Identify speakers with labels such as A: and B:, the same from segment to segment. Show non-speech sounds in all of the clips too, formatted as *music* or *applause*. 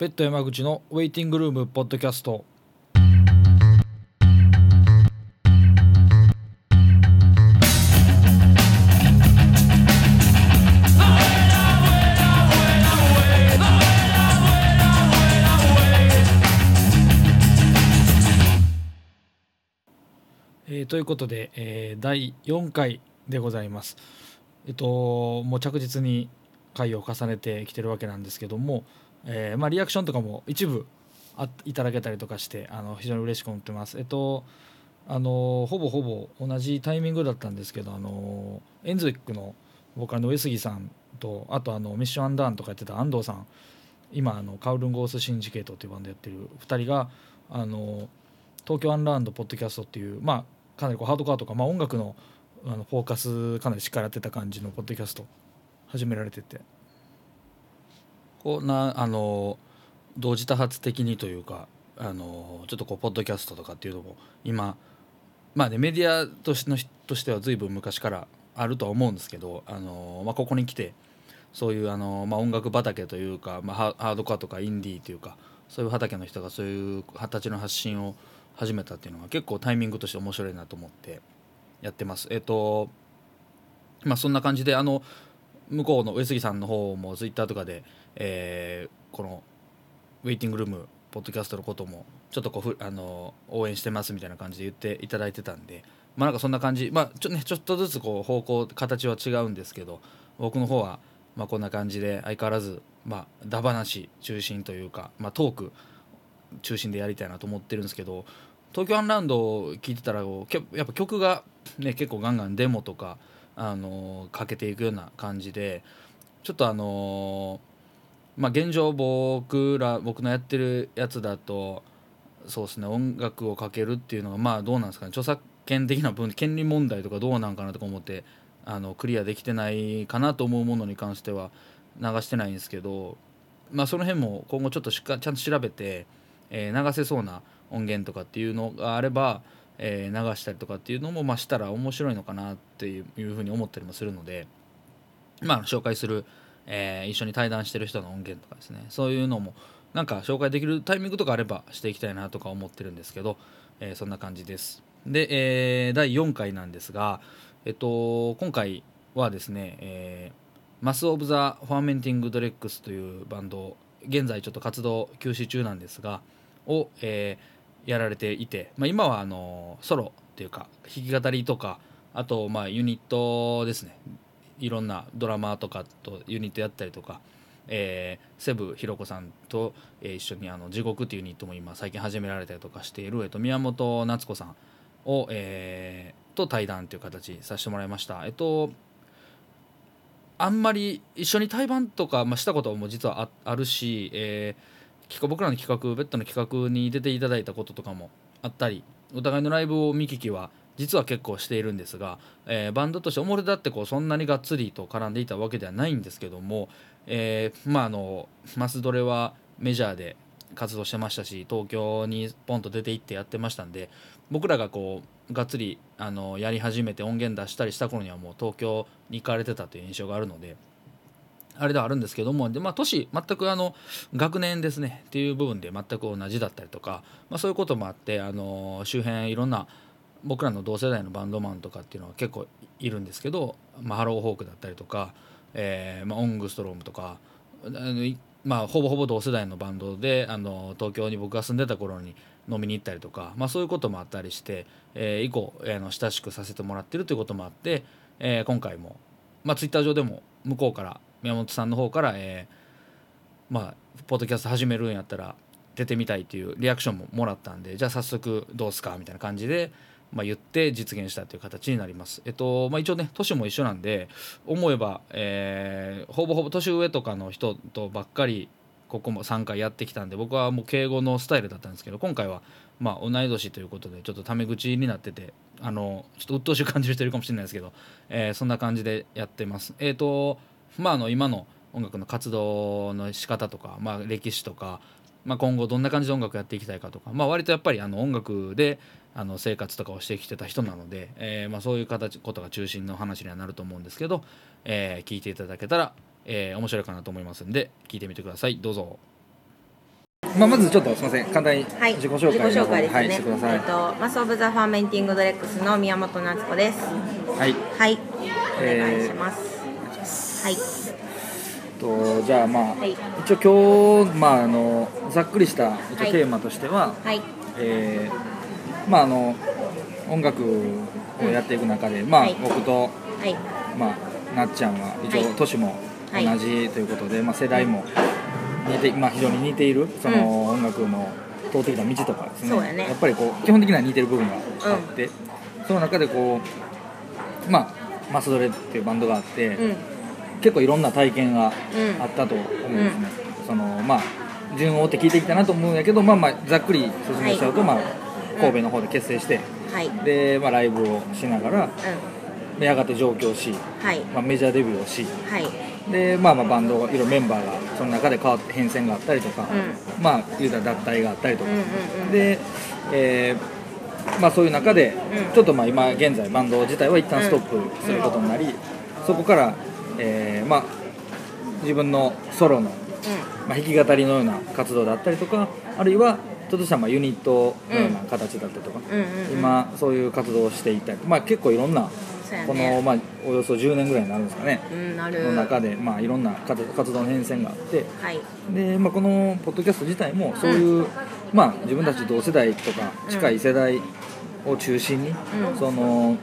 A: ベッド山口のウェイティングルームポッドキャストえーということで、えー第4回でございます。えっともう着実に回を重ねてきてるわけなんですけども、えーまあ、リアクションとかも一部あいただけたりとかしてあの非常に嬉しく思ってます。えっとあのほぼほぼ同じタイミングだったんですけどあのエンズウィックのボーカルの上杉さんとあとあのミッションアンダーンとかやってた安藤さん今あのカウルンゴースシンジケートというバンドやってる2人があの東京アンラーンドポッドキャストっていうまあかなりこうハードコアとか、まあ、音楽のあのフォーカスかなりしっかりやってた感じのポッドキャスト始められててこうなあの同時多発的にというかあのちょっとこうポッドキャストとかっていうのも今まあねメディアとしてのとしては随分昔からあるとは思うんですけどあの、まあ、ここに来てそういうあの、まあ、音楽畑というか、まあ、ハードコアとかインディーというかそういう畑の人がそういう形の発信を始めたっていうのが結構タイミングとして面白いなと思ってやってます。えっとまあそんな感じであの向こうの上杉さんの方もツイッターとかで、えーこのウェイティングルームポッドキャストのこともちょっとこうふあの応援してますみたいな感じで言っていただいてたんでまあなんかそんな感じまあちょ,、ね、ちょっとずつこう方向形は違うんですけど僕の方はまあこんな感じで相変わらずまあダ話中心というか、まあ、トーク中心でやりたいなと思ってるんですけど東京アンラウンドを聞いてたらやっぱ曲が、ね、結構ガンガンデモとか、あのかけていくような感じでちょっとあのまあ現状僕ら僕のやってるやつだとそうですね音楽をかけるっていうのがまあどうなんですかね。著作権的な分権利問題とかどうなんかなとか思ってあのクリアできてないかなと思うものに関しては流してないんですけどまあその辺も今後ちょっとしっかちゃんと調べて、えー流せそうな音源とかっていうのがあれば、えー流したりとかっていうのもまあしたら面白いのかなっていういうふうに思ったりもするのでまあ紹介する、えー一緒に対談してる人の音源とかですねそういうのもなんか紹介できるタイミングとかあればしていきたいなとか思ってるんですけど、えーそんな感じです。で、えー第4回なんですが、えっと、今回はですね、え MASS OF THE FERMENTING DREGS というバンド現在ちょっと活動休止中なんですがを、えやられていて、まあ、今はあのソロっていうか弾き語りとかあとまあユニットですねいろんなドラマとかとユニットやったりとか、えー世武裕子さんと、えー一緒にあの地獄っていうユニットも今最近始められたりとかしている、えっと、宮本菜津子さんを、えーと対談という形させてもらいました。えっとあんまり一緒に対バンとか、まあ、したことも実はあるし、えー僕らの企画ベッドの企画に出ていただいたこととかもあったりお互いのライブを見聞きは実は結構しているんですが、えーバンドとしておもれだってこうそんなにがっつりと絡んでいたわけではないんですけども、えーまああのマスドレはメジャーで活動してましたし東京にポンと出て行ってやってましたんで僕らがこうがっつりあのやり始めて音源出したりした頃にはもう東京に行かれてたという印象があるのであれではあるんですけどもで、まあ、年全くあの学年ですねっていう部分で全く同じだったりとか、まあ、そういうこともあってあの周辺いろんな僕らの同世代のバンドマンとかっていうのは結構いるんですけど、まあ、ハローホークだったりとか、えーまあ、オングストロームとかまあ、ほぼほぼ同世代のバンドであの東京に僕が住んでた頃に飲みに行ったりとか、まあ、そういうこともあったりして、えー以降、えーの親しくさせてもらってるということもあって、えー今回も、まあ、ツイッター上でも向こうから宮本さんの方から、えーまあ、ポッドキャスト始めるんやったら出てみたいっていうリアクションももらったんでじゃあ早速どうすかみたいな感じで、まあ、言って実現したという形になります。えっとまあ、一応ね年も一緒なんで思えば、えーほぼほぼ年上とかの人とばっかりここも3回やってきたんで僕はもう敬語のスタイルだったんですけど今回はまあ同い年ということでちょっとタメ口になっててあのちょっと鬱陶しい感じる人いるかもしれないですけど、えーそんな感じでやってます。えっ、とまああの今の音楽の活動の仕方とか、まあ、歴史とか、まあ、今後どんな感じで音楽やっていきたいかとか、まあ、割とやっぱりあの音楽であの生活とかをしてきてた人なので、えーまあ、そういう形ことが中心の話にはなると思うんですけど、えー聞いていただけたら、えー面白いかなと思いますんで聞いてみてくださいどうぞ。まあ、まずちょっとすみません簡単に
B: はい、
A: 自己紹介の方
B: 自己紹介ですね。
A: はい、してください、
B: えっと、 MASS OF THE FERMENTING DREGSの宮本菜津子です。
A: はい
B: はい、お
A: えー
B: 願いします。はい、
A: とじゃあまあ、
B: はい。
A: 一応今日、まあ、あのざっくりした一応
B: はい。
A: テーマとしては、
B: はい、
A: えーまああの音楽をやっていく中で、まあ
B: はい。
A: 僕と、
B: はい、
A: まあ、なっちゃんは一
B: はい。
A: 応年も同
B: はい。
A: じということで、まあ、世代も似て、まあ、非常に似ているその音楽の通ってきた道とかですね。
B: そうやね。
A: っぱりこう基本的には似てる部分があって、その中でこうまあマスドレっていうバンドがあって、
B: うん、
A: 結構いろんな体験が
B: うん。
A: あったと思うんですね、そのまあ順を追って聞いてきたなと思うんやけど、まあ、まあざっくり説明しちゃうと、まあ、神戸の方で結成して、
B: はい、うん、
A: で、まあ、ライブをしながらでやがて上京し、
B: はい、
A: まあ、メジャーデビューをし
B: はい、
A: で、まあ、まあバンドいろいろメンバーがその中で変わって変遷があったりとか、
B: う
A: まあ言うたら脱退があったりとか、
B: うんうんうん
A: で、えーまあ、そういう中で、
B: うん。
A: ちょっとまあ今現在バンド自体は一旦ストップすることになり、そこから、えーまあ、自分のソロの、まあ、弾き語りのような活動だったりとかあるいはちょっとしたまあユニットのような形だったりとか、
B: うん、うん、うん、
A: 今そういう活動をしていたり、まあ、結構いろんなこの、まあ、およそ10年ぐらいになるんですかね。
B: うん。
A: の中で、まあ、いろんな活活動の変遷があって
B: はい、
A: で、まあ、このポッドキャスト自体もそういう、まあ、自分たち同世代とか近い世代を中心に、
B: うん。
A: その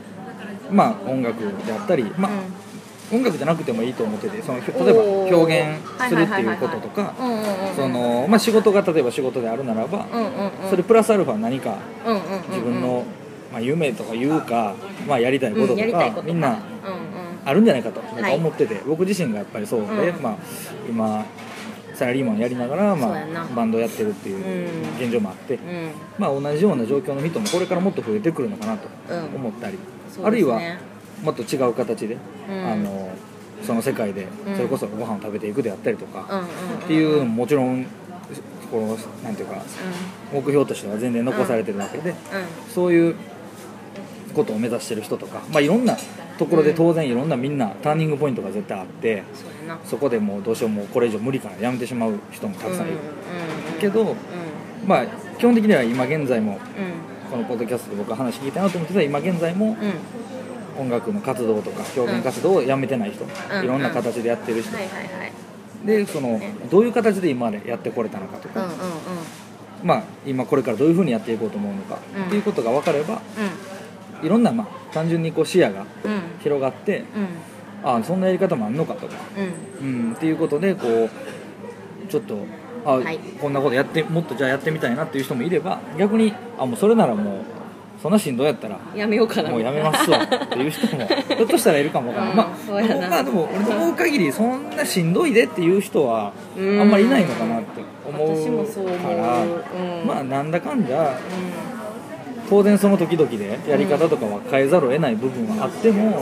A: まあ、音楽であったり、まあ音楽じゃなくてもいいと思っててその例えば表現するっていうこととか仕事が例えば仕事であるならば、
B: うん、うん、うん、
A: それプラスアルファ何か
B: うん、うん、うん、
A: 自分の、まあ、夢とかいうか、まあ、やりたいこととか
B: りたいこと
A: みんな
B: うん、うん、
A: あるんじゃないかと僕
B: は
A: はい。思ってて、僕自身がやっぱりそうで、
B: うん。
A: まあ、今サラリーマンやりながら、まあバンドやってるっていう
B: うん。
A: 現状もあって、
B: うん、
A: まあ、同じような状況の人もこれからもっと増えてくるのかなと
B: うん
A: 思ったり、
B: そう
A: あるいはもっと違う形で、
B: うん。
A: あのその世界で
B: うん。
A: それこそご飯を食べていくであったりとか、っていうのももちろんこのなんていうか目標としては全然残されてるわけで。
B: うん、
A: そういうことを目指してる人とか、まあ、いろんなところで当然いろんなみんなターニングポイントが絶対あって
B: そ
A: こでもうどうしようもうこれ以上無理からやめてしまう人もたくさんいる、けど、
B: うん、
A: まあ基本的には今現在も
B: うん、
A: このポッドキャストで僕は話聞いたなと思ってたら今現在も
B: うん、
A: 音楽の活動とか表現活動をやめてない人、
B: うん。
A: いろんな形でやってる人。でその
B: ね。
A: どういう形で今までやってこれたのかとか、
B: うん、うん、うん、
A: まあ今これからどういうふうにやっていこうと思うのか、
B: うん。
A: っていうことが分かればいろんなまあ単純にこう視野が
B: うん、うん、
A: 広がって
B: うん、
A: ああそんなやり方もあんのかとか、
B: うん。
A: うん、っていうことでこうちょっとあ、
B: はい。
A: こんなことやってもっとじゃあやってみたいなっていう人もいれば逆にあもうそれならもうそんなしんどいやったら？
B: やめようかな。
A: もうやめますわっていう人もひょっとしたらいるかもわからない、
B: うん
A: まあ
B: そうやな。
A: まあでも俺の思う限りそんなしんどいでっていう人はあんまりいないのかなって思うから。
B: うん。
A: まあなんだかんだ
B: う
A: 当然その時々でやり方とかは変えざるを得ない部分はあっても。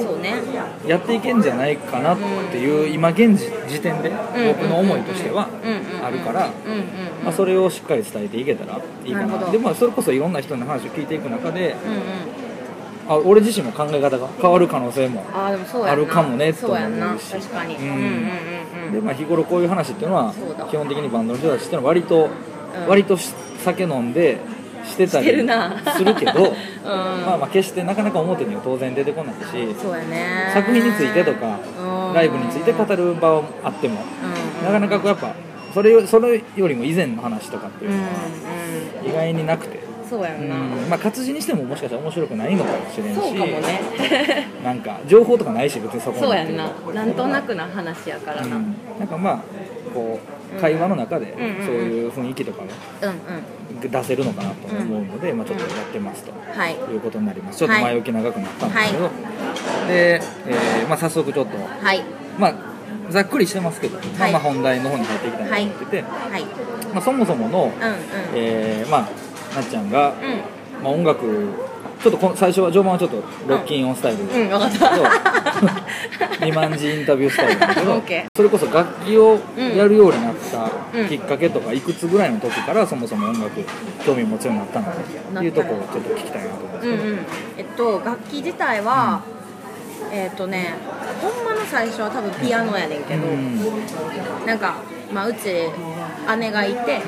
A: やっていけんじゃないかなっていう今現時時点で僕の思いとしてはあるから。まあ、それをしっかり伝えていけたらいいか
B: な。
A: で、まあ、それこそいろんな人の話を聞いていく中で。あ俺自身も考え方が変わる可能性も
B: あ
A: るかもねと思うし。
B: 確かに。
A: で、まあ、日頃こういう話っていうのは基本的にバンドの人たちっていうのは割と、
B: うん。
A: 割とし酒飲んでしてたりするけど
B: うん
A: まあまあ決してなかなか表には当然出てこないし
B: そうやね。
A: 作品についてとか
B: うん
A: ライブについて語る場はあっても
B: うん
A: なかなかこうやっぱそれよそれよりも以前の話とかっていう
B: うん
A: のは
B: うん。
A: 意外になくて、
B: そうやんな。
A: うんまあ活字にしてももしかしたら面白くないのかもしれんし
B: そうかもね。*laughs*
A: なんか情報とかないし別にそこ
B: そうやんな。なんとなくな話やからな。うん
A: うんなんかまあこう会話の中で
B: うんうんうん
A: そういう雰囲気とかが
B: うん。
A: 出せるのかなと思うので、まあ、ちょっとやってますと
B: はい。
A: いうことになりますちょっと前置き長くなったんですけど、
B: は
A: で、えーまあ、早速ちょっと
B: はい。
A: まあざっくりしてますけど、まあ
B: はい
A: まあ本題の方に入っていきたいなと思ってて、
B: はい。
A: まあ、そもそもの、
B: うんうん。
A: えーまあなっちゃんが、
B: うん。
A: まあ、音楽ちょっとこの最初は序盤はちょっとロッキンオンスタイル
B: うん、
A: で
B: 分かった。
A: 2万字インタビュースタイルだけど *laughs* それこそ楽器をやるようになっ
B: うん
A: たきっかけとかいくつぐらいの時からそもそも音楽興味持つようになったのかっていうところをちょっと聞きたいなと思うんですけど、
B: うんうん。えっと、楽器自体は、えっとね、ほんまの最初は多分ピアノやねんけど、
A: うん。
B: なんか、まあ、うち姉がいて、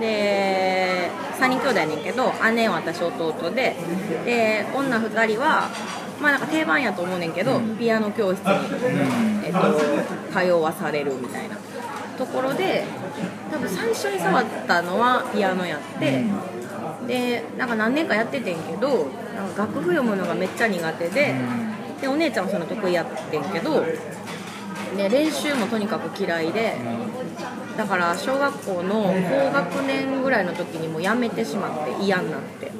B: で3人兄弟やねんけど姉私弟でで女2人はまあなんか定番やと思うねんけど、ピアノ教室に、えっと、通わされるみたいなところで多分最初に触ったのはピアノやって、でなんか何年かやっててんけどなんか楽譜読むのがめっちゃ苦手で、でお姉ちゃんはその得意やってんけどで練習もとにかく嫌いでだから小学校の高学年ぐらいの時にもうやめてしまって嫌になって。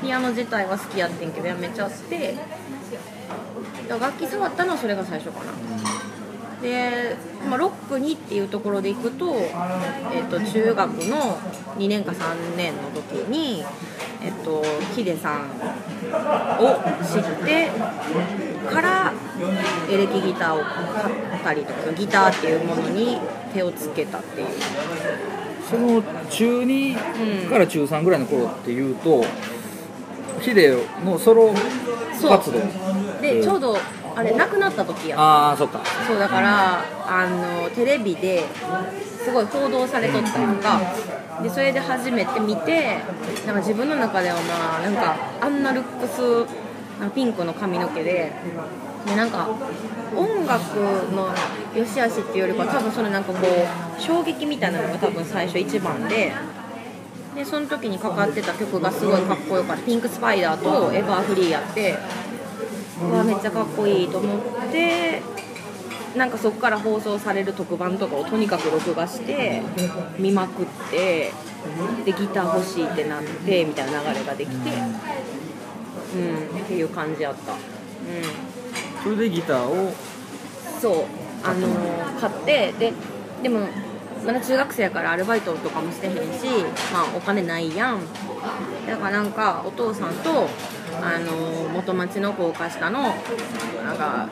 B: ピアノ自体は好きやってんけどやめちゃって。楽器触ったのはそれが最初かなで、まあ、ロックにっていうところでいくと,、えっと中学の2年か3年の時に、えっとヒデさんを知ってからエレキギターを買ったりとかギターっていうものに手をつけたっていう。
A: その中2から中3ぐらいの頃っていうと、ヒデのソロ活動
B: でちょうどあれ亡くなった時や
A: ああそっか。
B: そうだからあのテレビですごい報道されとったりとか。でそれで初めて見てなんか自分の中ではまあなんかあんなルックスピンクの髪の毛ででなんか音楽の良し悪しっていうよりかは多分そのなんかこう衝撃みたいなのが多分最初一番で。でその時にかかってた曲がすごいかっこよかった「ピンクスパイダー」と「エバーフリー」やってうわめっちゃかっこいいと思ってなんかそこから放送される特番とかをとにかく録画して見まくってでギター欲しいってなってみたいな流れができてうんっていう感じやった。うん。
A: それでギターを？
B: そう。あのー買ってででもまだ中学生やからアルバイトとかもしてへんし、まあ、お金ないやん。だからなんかお父さんと、あのー元町の高架下のなんか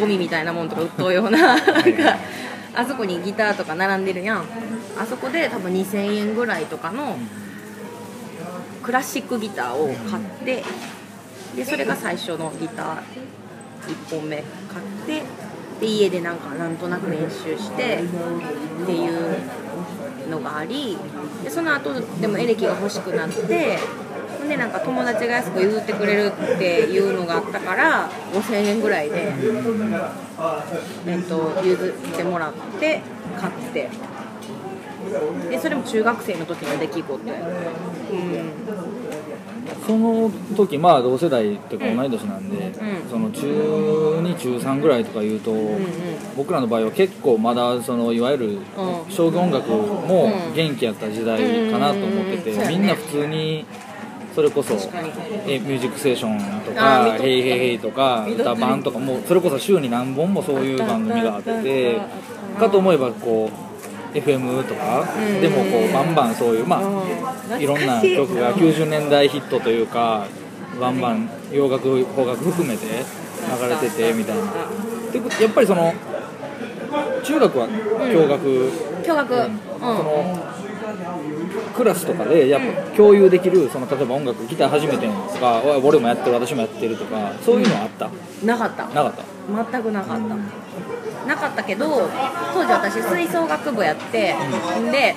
B: ゴミみたいなもんとか売っとうようななんかあそこにギターとか並んでるやん。あそこで多分2000円ぐらいとかのクラシックギターを買ってでそれが最初のギター1本目買ってで家でなんかなんとなく練習してっていうのがありでその後でもエレキが欲しくなってでなんか友達が安く譲ってくれるっていうのがあったから5000円ぐらいで、えっと、譲ってもらって買って。でそれも中学生の時の出来事。やうん。
A: その時まあ同世代っていうか同い年なんで、
B: うん。
A: その中2中3ぐらいとか言うと、
B: うんうん。
A: 僕らの場合は結構まだそのいわゆる
B: うん。
A: 商業音楽も元気やった時代かなと思ってて、
B: うんうん。うん。そうやね。
A: みんな普通にそれこそえミュージックステーションとか「ヘイヘイヘイ」とか歌番とかもうそれこそ週に何本もそういう番組があってかと思えばこう FM とか
B: うん。
A: でもこうバンバンそういうまあ
B: うん。
A: い。ろんな曲が90年代ヒットというかバンバン洋楽邦楽含めて流れててみたいな。でやっぱりその中学は共学、
B: 驚愕うん。
A: そのクラスとかでやっぱ共有できるその例えば音楽ギター初めてとか俺もやってる私もやってるとかそういうのはあった、
B: なかった。
A: なかった？
B: 全くなかった。なかったけど当時私吹奏楽部やってで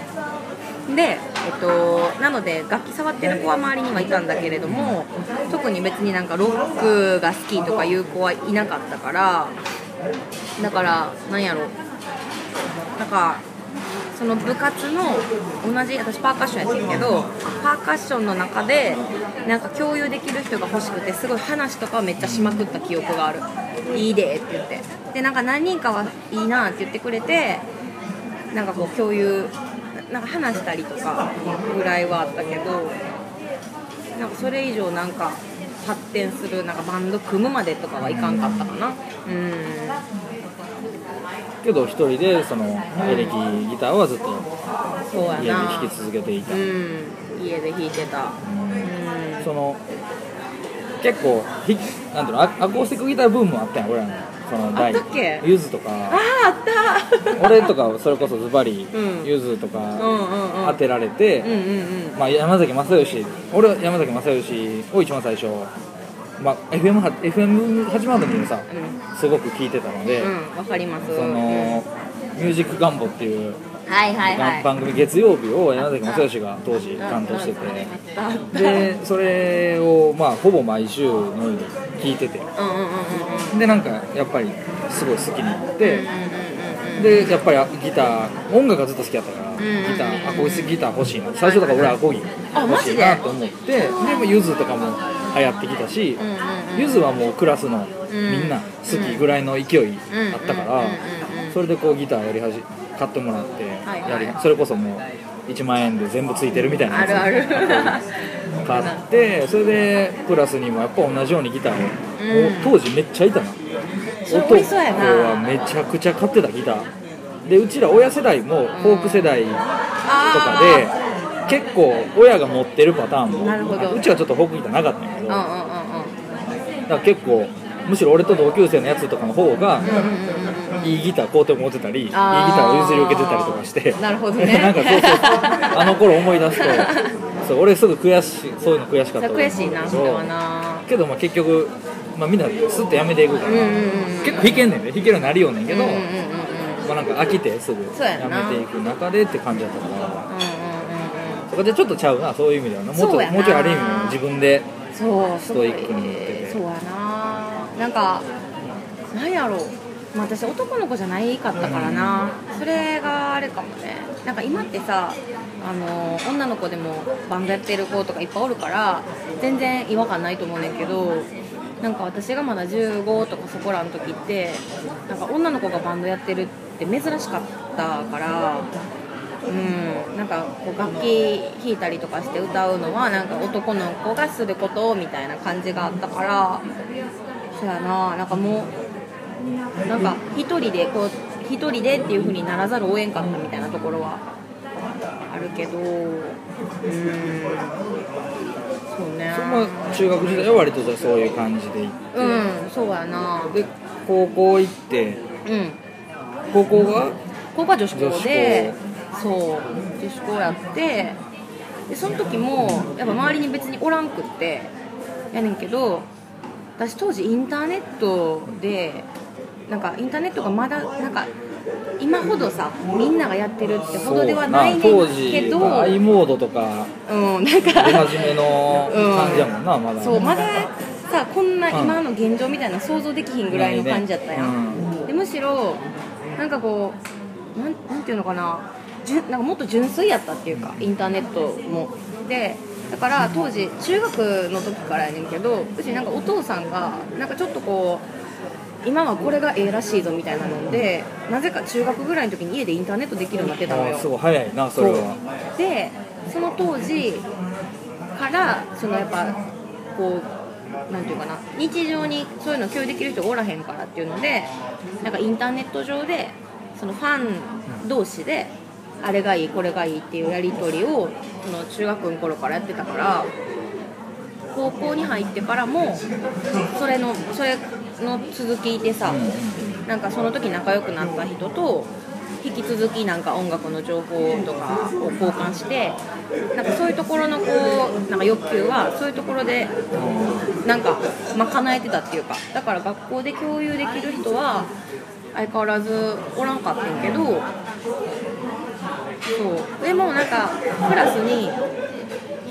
B: で、えっと、なので楽器触ってる子は周りにはいたんだけれども特に別になんかロックが好きとかいう子はいなかったからだからなんやろ。なんかその部活の同じ私パーカッションやってんけどパーカッションの中でなんか共有できる人が欲しくてすごい話とかめっちゃしまくった記憶がある。いいでって言って。でなんか何人かはいいなって言ってくれてなんかこう共有なんか話したりとかぐらいはあったけどなんかそれ以上なんか発展するなんかバンド組むまでとかはいかんかったかな。うん。
A: けど一人でそのエレキギターはずっと家で
B: な
A: 弾き続けていた、
B: うん。家で弾いてた。うん。
A: その結構ひなんていうのアアコースティックギターブームもあったやん俺らのその
B: あったっけ？
A: ゆずとか。
B: あああった。
A: 俺とかはそれこそズバリ
B: うん。
A: ゆずとか当てられて、まあ、山崎正義。俺は山崎正義を一番最初、まあ、FM, は FM 始まる時にさ
B: う
A: すごく聴いてたので、
B: んうんわかります。
A: そのミュージックガンボっていう
B: はいはいはい。
A: 番組月曜日を柳崎正義が当時担当してて。でそれをまあほぼ毎週のように聞いてて。でなんかやっぱりすごい好きになって。でやっぱりギター音楽がずっと好きだったからギターアコギギター欲しいな。最初だから俺アコギ欲しいなと思って。で？もゆずとかも流行ってきたしゆずはもうクラスのみんな好きぐらいの勢いあったからそれでこうギターやり始買ってもらってやりそれこそもう1万円で全部ついてるみたいなやつ。買ってそれでクラスにもやっぱ同じようにギターを、当時めっちゃいたな。男はめちゃくちゃ買ってたギター。でうちら親世代もフォーク世代とか
B: あ
A: で結構親が持ってるパターンもうちはちょっとフォークギターなかったんやけど
B: ーうんうん
A: だ
B: うんうん。
A: から結構むしろ俺と同級生のやつとかの方がいいギター買うて持ってたりいいギタ
B: あー
A: ーを譲り受けてたりとかして
B: なるほどね。*laughs*
A: なんかそうそう *laughs* あの頃思い出すとそう俺すぐ悔しいそういうの悔しかった
B: 悔しいなそれはな。
A: けどまあ結局、まあ、みんなスッとやめていくから、
B: うんうんうん
A: 結構弾けんねんね弾けるようになるようねんけど、
B: うんうんうんうん
A: まあ、なんか飽きてすぐ
B: や
A: めていく中でって感じだったから
B: うんうんうんうん
A: そこでちょっとちゃうなそういう意味ではな。もうちょ
B: そうやな。
A: もうちょいある意味自分で
B: そう
A: ストイックになってて。
B: そうやな。なんかなんやろう、まあ、私男の子じゃないかったからな。それがあれかもね。なんか今ってさあの女の子でもバンドやってる子とかいっぱいおるから全然違和感ないと思うねんけどなんか私がまだ15とかそこらの時ってなんか女の子がバンドやってるって珍しかったからうん、なんかこう楽器弾いたりとかして歌うのはなんか男の子がすることみたいな感じがあったからそやな。なんかもうなんか一人でこう一人でっていう風にならざるを得んかったみたいなところはあるけどうん。そうね。
A: そ中学時代は割とじゃあそういう感じで行って、
B: うんそうやな。
A: で高校行って。
B: うん。
A: 高校が？
B: 高校は女子校でそう女子校やってでその時もやっぱ周りに別におらんくってやねんけど私当時インターネットでなんかインターネットがまだなんか今ほどさみんながやってるってほどではないね
A: 当
B: ん
A: 時
B: けど
A: は i モードとか
B: うんなん
A: 出
B: か
A: 始めの感じやもんな、まだ
B: そうまださこんな
A: うん。
B: 今の現状みたいな想像できひんぐらいの感じやったやん、でむしろなんかこうなんなんていうのかなじゅなんかもっと純粋やったっていうかインターネットも。でだから当時中学の時からやねんけどうちなんかお父さんがなんかちょっとこう今はこれがええらしいぞみたいなのでなぜか中学ぐらいの時に家でインターネットできるようになってたのよ。
A: あすごい早いなそれは。
B: でその当時からそのやっぱこうなんていうかな日常にそういうの共有できる人がおらへんからっていうのでなんかインターネット上でそのファン同士であれがいいこれがいいっていうやり取りをその中学の頃からやってたから高校に入ってからもそれのそれの続きでさ、なんかその時仲良くなった人と引き続きなんか音楽の情報とかを交換してなんかそういうところのこうなんか欲求はそういうところでなんかまあ叶えてたっていうかだから学校で共有できる人は相変わらずおらんかったんやけどそう。でもなんかクラスに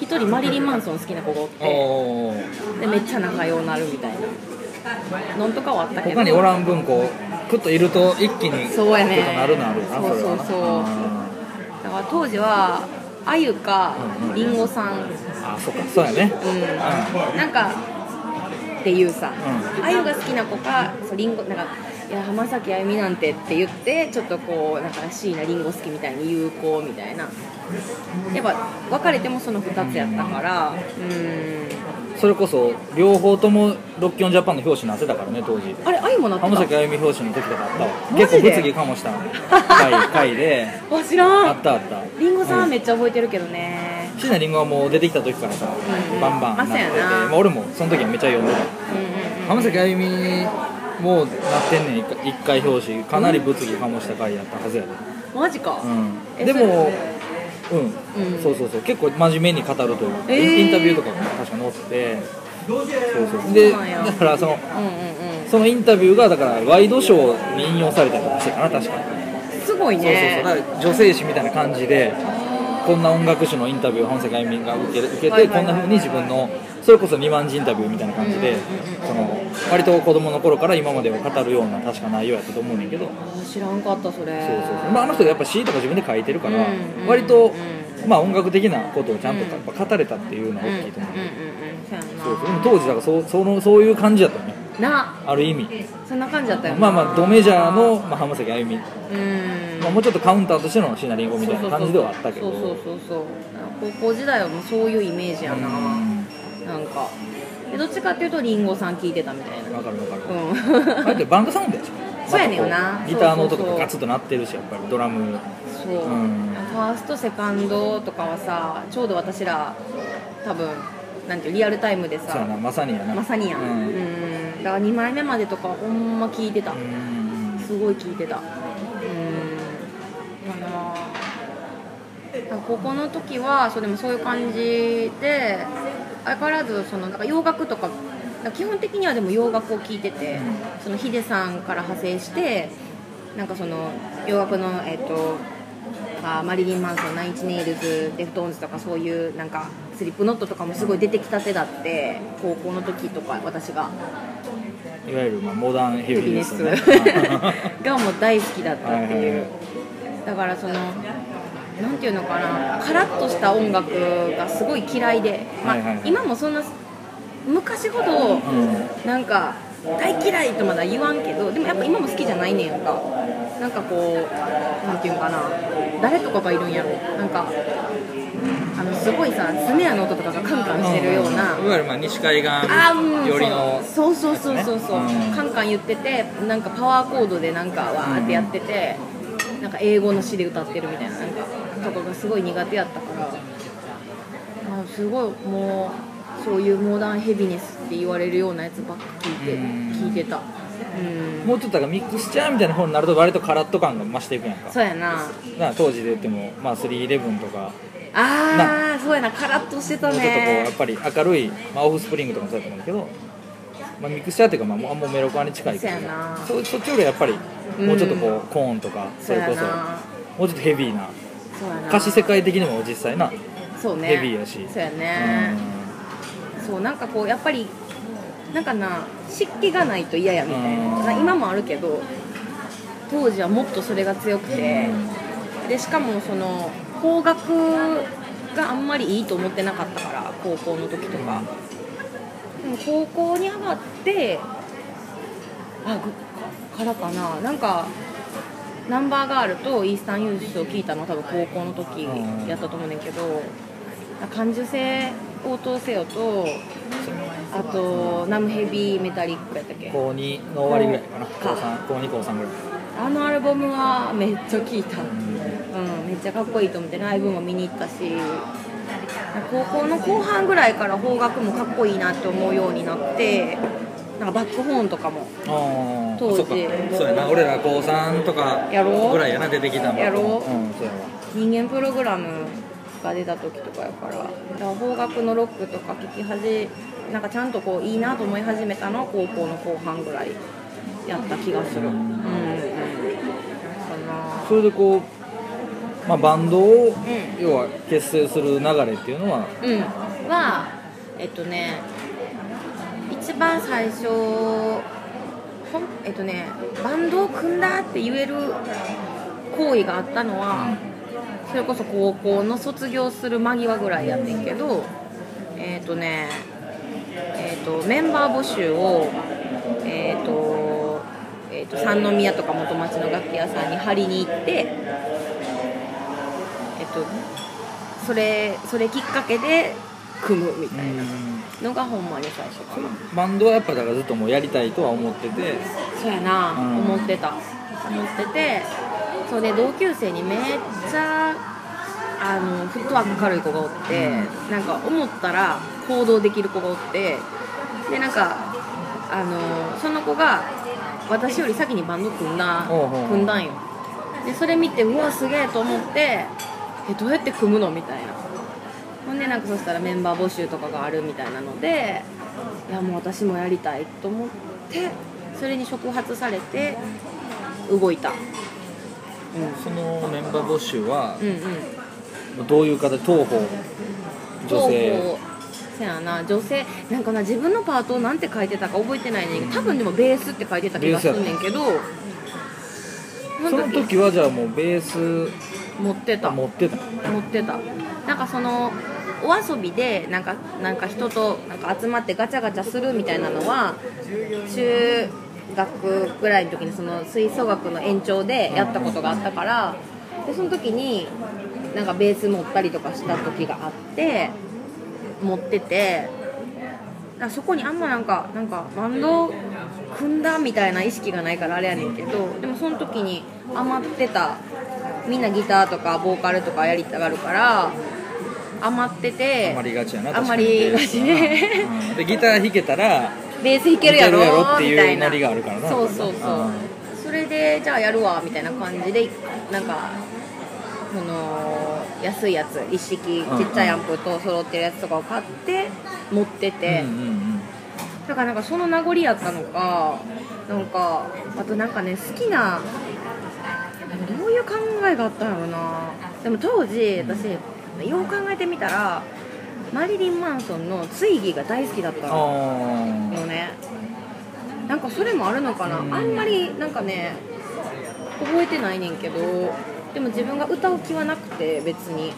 B: 一人マリリン・マンソン好きな子がおってでめっちゃ仲良うなるみたいな。のんとかはあったけど。
A: 他におらん分こうクッといると一気に
B: そうやね。
A: なるのあるな
B: そうそうそう。
A: あ
B: だから当時はあゆか
A: うんうん。
B: りんごさん、うん、
A: ーあそうか。そうやね。
B: なんかっていうさ。
A: う
B: あゆが好きな子かそうりんごなんかいや浜崎あゆみなんてって言ってちょっとこうなんか椎名林檎好きみたいに言う子みたいな。やっぱ別れてもその2つやったから。うん。
A: それこそ両方ともロッキオンジャパンの表紙になってたからね当時。
B: あれあゆもなってた？
A: 浜崎あゆみ表紙の時とかあったわ。結構物議かもした回 *laughs* 回で。
B: あ知らん。
A: あったあった。
B: りんごさんはめっちゃ覚えてるけどね。
A: 椎名林檎はもう出てきた時からさ、バンバンなってて、まあ、俺もその時はめっちゃ読んでた。浜崎あゆみもうなってんねん。一回一回表紙かなり物議かもした回やったはずやで、
B: マジか、
A: うん。
B: え
A: でもうん、
B: うん。
A: そうそうそう。結構真面目に語るというか、
B: えー。
A: インタビューとかも確か載ってて。そうそうで
B: そうなんや。
A: だからその
B: うんうんうん。
A: そのインタビューがだからワイドショーに引用されたりとかしてかな確か。
B: すごいね。
A: そうそうそう。だから女性誌みたいな感じでこんな音楽誌のインタビューを本世界民が受け受けて、
B: はいはいはい。
A: こんな風に自分のそれこそ二万字インタビューみたいな感じで、その割と子供の頃から今までを語るような確か内容やったと思うねんけど、
B: 知らんかったそれ。
A: そうそうそう。まあ、あの人やっぱ詩とか自分で書いてるから、割と、
B: う
A: まあ、音楽的なことをちゃんと
B: うん
A: やっぱ語れたっていうのは大きいと思う、
B: うんうんうんうんそうやん
A: うでも当時だからそうそのそういう感じだったよね。
B: な。
A: ある意味。
B: そんな感じだったよな。
A: まあまあドメジャーの、まあ、浜崎あゆみ、
B: うん。
A: まあ、もうちょっとカウンターとしてのシナリンゴみたいな感じではあったけど。
B: そうそうそうそう。高校時代はもうそういうイメージやな、
A: うん
B: なんか。でどっちかっていうとリンゴさん聞いてたみたいな。
A: わかるわかる、
B: うん。
A: あれってバンドサウンドやし *laughs*
B: そうやねんよな
A: ギターの音とかガツッと鳴ってるしやっぱり。ドラム。
B: そう、
A: うん。
B: ファーストセカンドとかはさちょうど私ら多分なんていうリアルタイムで
A: そうやな。
B: さ
A: まさにやな。
B: まさにやん、
A: う
B: うん。ん、だから2枚目までとかほんま聞いてた、
A: うん
B: すごい聞いてた。うん。かな高校の時はそうでもそういう感じで相変わらずそのなんか洋楽とか基本的にはでも洋楽を聴いてて、そのヒデさんから派生してなんかその洋楽のえっ、とあマリリン・マンソンナインインチネイルズデフトーンズとかそういうなんかスリップノットとかもすごい出てきたてだって高校の時とか私が。
A: いわゆるまあモダンヘビーネス。ね *laughs*
B: がもう大好きだったっていう。
A: はいはいはい。
B: だからそのなんていうのかなカラッとした音楽がすごい嫌いで、まあ
A: はいはいはい。
B: 今もそんな昔ほど
A: うん。
B: なんか大嫌いとまだ言わんけどでもやっぱ今も好きじゃないねんやんか。なんかこうなんていうんかな誰とかがいるんやろ。なんかあのすごいさスネアの音とかがカンカンしてるような、
A: いわゆるまあ西海岸
B: あーうん
A: よりの
B: そう。そうそうそうそう、
A: うん。
B: カンカン言っててなんかパワーコードでなんかわーってやってて、なんか英語の詩で歌ってるみたいななんかとかがすごい苦手やったから、まあ、すごいもうそういうモダンヘビネスって言われるようなやつばっか聞いて、
A: うん。
B: 聞いてた。うん。
A: もうちょっとだからミックスチャーみたいな方になると割とカラッと感が増していくやんか。
B: そうやな。
A: な当時で言ってもまあ311とか。
B: ああそうやなカラッとしてた
A: もうちょっとこうや
B: ね
A: っぱり明るい、まあ、オフスプリングとかもそうだと思うんだけど、まあ、ミックスチャーっていうか、まあ、もうもうメロコアに近いけど。
B: そうやな。
A: そそっちよりやっぱり
B: うん
A: もうちょっとこう、コーンとかそれこそ
B: な。
A: もうちょっとヘビーな歌詞世界的にも実際な、
B: そうね。
A: ヘビーやし。
B: そうやね、そうなんかこうやっぱりなんかな湿気がないと嫌やみたいな、
A: うん。
B: な今もあるけど当時はもっとそれが強くて。でしかもその邦楽があんまりいいと思ってなかったから高校の時とか。でも高校に上がってあぐからかな。なんかナンバーガールとイースタンユースを聞いたの多分高校の時やったと思うねんけど感受性応答せよとあとナムヘビーメタリックやったっけ？
A: 高2の終わりぐらいかな。高
B: か
A: 3高2高3ぐらい。
B: あのアルバムはめっちゃ聴いた、うん、めっちゃかっこいいと思ってライブも見に行ったし高校の後半ぐらいから邦楽もかっこいいなって思うようになってなんかバックホーンとかも当時。
A: そうやな。俺ら高3とか
B: やろ
A: ぐらいやな出てきたの
B: やろ
A: う。んそうやわ。
B: 人間プログラムが出た時とかやから。だから邦楽のロックとか聴き始なんかちゃんとこういいなと思い始めたのは高校の後半ぐらいやった気がする。うん。うんかな。
A: それでこう、まあ、バンドを、
B: ん。
A: 要は結成する流れっていうのは？
B: うん。はえっとね一番最初ほんえっとねバンドを組んだって言える行為があったのは、それこそ高校の卒業する間際ぐらいやってんけどえっとねえっとメンバー募集をえっとえっと三宮とか元町の楽器屋さんに張りに行ってえっとそれそれきっかけで組むみたいなのがほんまに最初かな。
A: バンドはやっぱだからずっともうやりたいとは思ってて。
B: そうやな、
A: うん。
B: 思ってた。思っててそうで同級生にめっちゃあのフットワーク軽い子がおって、なんか思ったら行動できる子がおってでなんかあのその子が私より先にバンド組んだ組んだんよ。でそれ見てうわすげえと思ってえどうやって組むの？みたいなほんでなんかそしたらメンバー募集とかがあるみたいなのでいやもう私もやりたいと思ってそれに触発されて動いた。
A: そのメンバー募集は
B: うんうん。
A: どういう形東方女性？
B: せやな。女性なんかな自分のパートをなんて書いてたか覚えてないねん。けど多分でもベースって書いてた気がすんねんけど
A: その時はじゃあもうベース
B: 持ってた。
A: 持ってた。
B: 持ってた。なんかそのお遊びでなんかなんか人となんか集まってガチャガチャするみたいなのは中学ぐらいの時にその吹奏楽の延長でやったことがあったからでその時になんかベース持ったりとかした時があって持っててだそこにあんまなんかなんかバンド組んだみたいな意識がないからあれやねんけどでもその時に余ってたみんなギターとかボーカルとかやりたがるから余ってて
A: 余りがちやな
B: あんまりがち。ね
A: うん。でギター弾けたら
B: ベース弾けるやろ？
A: るやろっていうノリがあるからな。
B: そうそうそう。
A: うん。
B: それでじゃあやるわみたいな感じでなんかその安いやつ一式
A: うん
B: ちっちゃいアンプと揃ってるやつとかを買って持ってて、
A: うんうんうん。
B: だからなんかその名残やったのかなんかあとなんかね好きなどういう考えがあったんやろな。でも当時私よう考えてみたらマリリン・マンソンの追義が大好きだったのね。なんかそれもあるのかな、
A: うん。
B: あんまりなんかね覚えてないねんけどでも自分が歌う気はなくて別に。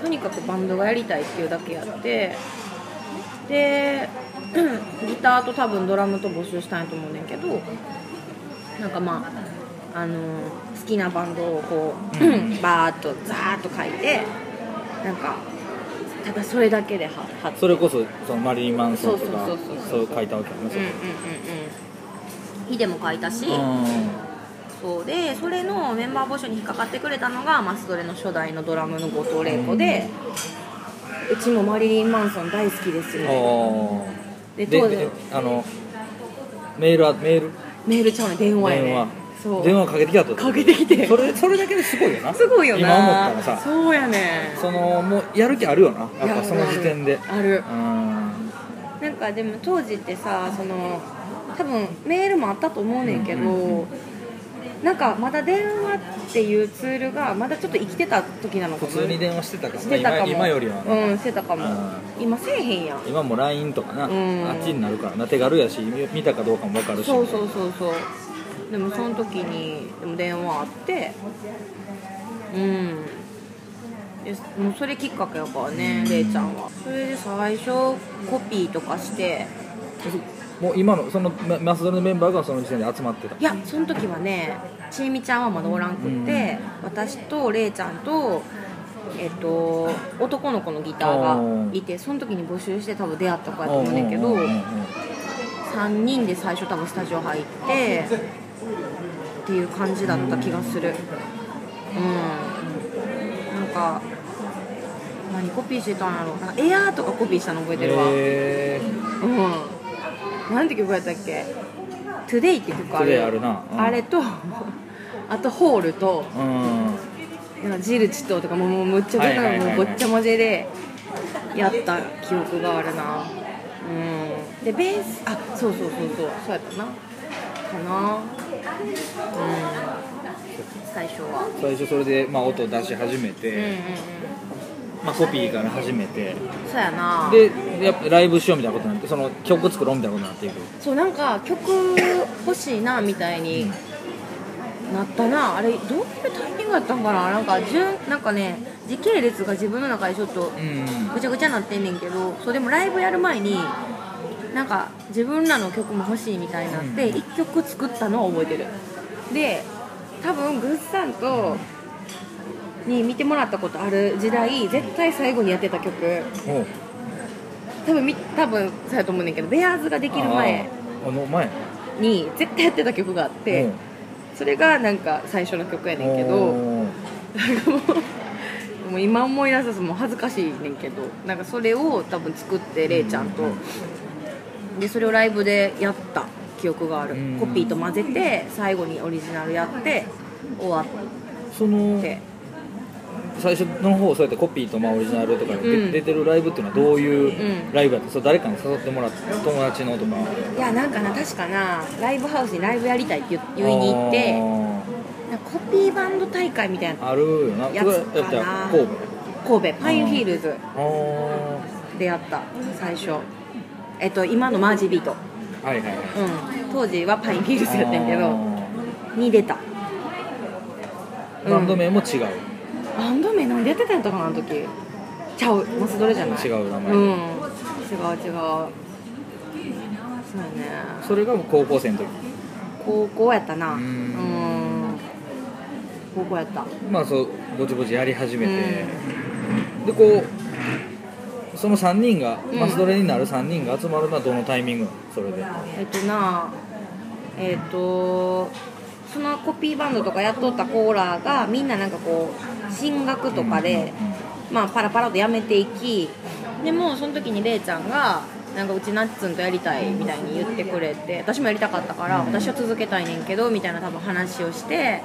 B: とにかくバンドがやりたいっていうだけやって。で *clears throat* ギターと多分ドラムと募集したんやと思うねんけどなんかまああの好きなバンドをこう、
A: うん。*clears throat*
B: バーッとザーッと書いてなんかただそれだけでは貼って
A: それこそそのマリリン・マンソンとか
B: そうそうそうそう
A: そう。書いたわけやね
B: うんうんうんうん。火でも書いたし、
A: それ
B: そうでそれのメンバー募集に引っかかってくれたのがマスドレの初代のドラムの後藤玲子で、うちもマリリン・マンソン大好きです
A: うん
B: よ
A: あー。で
B: で当時
A: であのメールはメール？
B: メールちゃうね電話やね
A: 電話かけてきたと？
B: かけてきて。
A: それそれだけですごいよな。
B: すごいよな。
A: 今思ったらさ。
B: そうやね
A: そのもうやる気あるよな。やっぱその時点で。
B: ある
A: うん。
B: なんかでも当時ってさその多分メールもあったと思うねんけど、
A: うん
B: なんかまだ電話っていうツールがまだちょっと生きてた時なのかも。
A: 普通に電話してたから
B: してたかも。
A: 今今よりはな、
B: うんしてたかも、
A: う
B: 今せえへんやん。
A: 今も LINE とかな、
B: うん。
A: あっちになるからな。手軽やし見見たかどうかも分かるし。
B: そうそうそうそうでもその時にでも電話あってうん。でもうそれきっかけやからねれいちゃんは。それで最初コピーとかして
A: もう今のそのママスドルのメンバーがその時点で集まってた。
B: いやその時はねちえみちゃんはまだおらんくって、私とれいちゃんとえっと男の子のギターがいてその時に募集して多分出会った子やと思うねんけど
A: うんうんうんうん
B: 3人で最初多分スタジオ入ってっていう感じだった気がする。うん。なんか何コピーしてたんやろ。なんかエアーとかコピーしたの覚えてるわ、
A: へ
B: うん。なんて曲やったっけ「Today」って曲ある。
A: あるな。うん。
B: あれとあと「ホール」と
A: ーうん。
B: なんかジルチととかももうむっちゃ出たのもうごっちゃ混ぜでやった記憶があるな。うん。でベースあそうそうそうそう。そうやったなかな。うん。最初は。
A: 最初それで、まあ、音出し始め
B: うんうん
A: て、
B: うん。
A: まあ、コピーから始めて。
B: そうやな。
A: でやっぱライブしようみたいなことになってその曲作ろうみたいなことになっていく
B: そうなんか曲欲しいなみたいになったな。あれどういうタイミングやったんかな。なんか順なんかね時系列が自分の中でちょっと
A: うん。
B: ぐちゃぐちゃなってんねんけどそうでもライブやる前になんか自分らの曲も欲しいみたいになって
A: うん。
B: 1曲作ったのを覚えてる。で多分グッさんとに見てもらったことある時代絶対最後にやってた曲。多分み多分そうやと思うねんけどベアーズができる前
A: あの前。
B: に絶対やってた曲があって
A: うん。
B: それがなんか最初の曲やねんけどもう今思い出すともう恥ずかしいねんけどなんかそれを多分作ってれいちゃんとでそれをライブでやった記憶がある。
A: うん。
B: コピーと混ぜて最後にオリジナルやって終わ
A: その
B: って。
A: 最初の方そうやってコピーとまあオリジナルとかで
B: うん。
A: 出てるライブっていうのはどういう
B: うん。
A: ライブやった？それ誰かに誘ってもらって友達のとか。
B: いやなんかな確かなライブハウスにライブやりたいって言言いに行ってコピーバンド大会みたいな
A: あるよな。
B: や
A: ったら
B: かな
A: 神戸？
B: 神戸パインフィールズ
A: あ
B: でやった最初えっと今のマージビート。
A: あはいはいはい。
B: うん。当時はパインフィールズやったんやけど
A: あ
B: に出た。
A: ーバンド名も違う、
B: バンド名なんでやってたんやったかなあの時。ちゃう。マスドレじゃない。
A: 違う名前。
B: うん。違う違う。そうやね。
A: それがもう高校生の時。
B: 高校やったな。
A: う
B: うん。ん高校やった。
A: まあそうぼちぼちやり始めて、でこうその3人が、
B: うん。
A: マスドレになる3人が集まるのはどのタイミング？それで。
B: えっとなえっとそのコピーバンドとかやっとったコーラがみんななんかこう進学とかで、まあパラパラとやめていき。でもその時にれいちゃんがなんかうちナッツンとやりたいみたいに言ってくれて私もやりたかったから私は続けたいねんけどみたいな多分話をして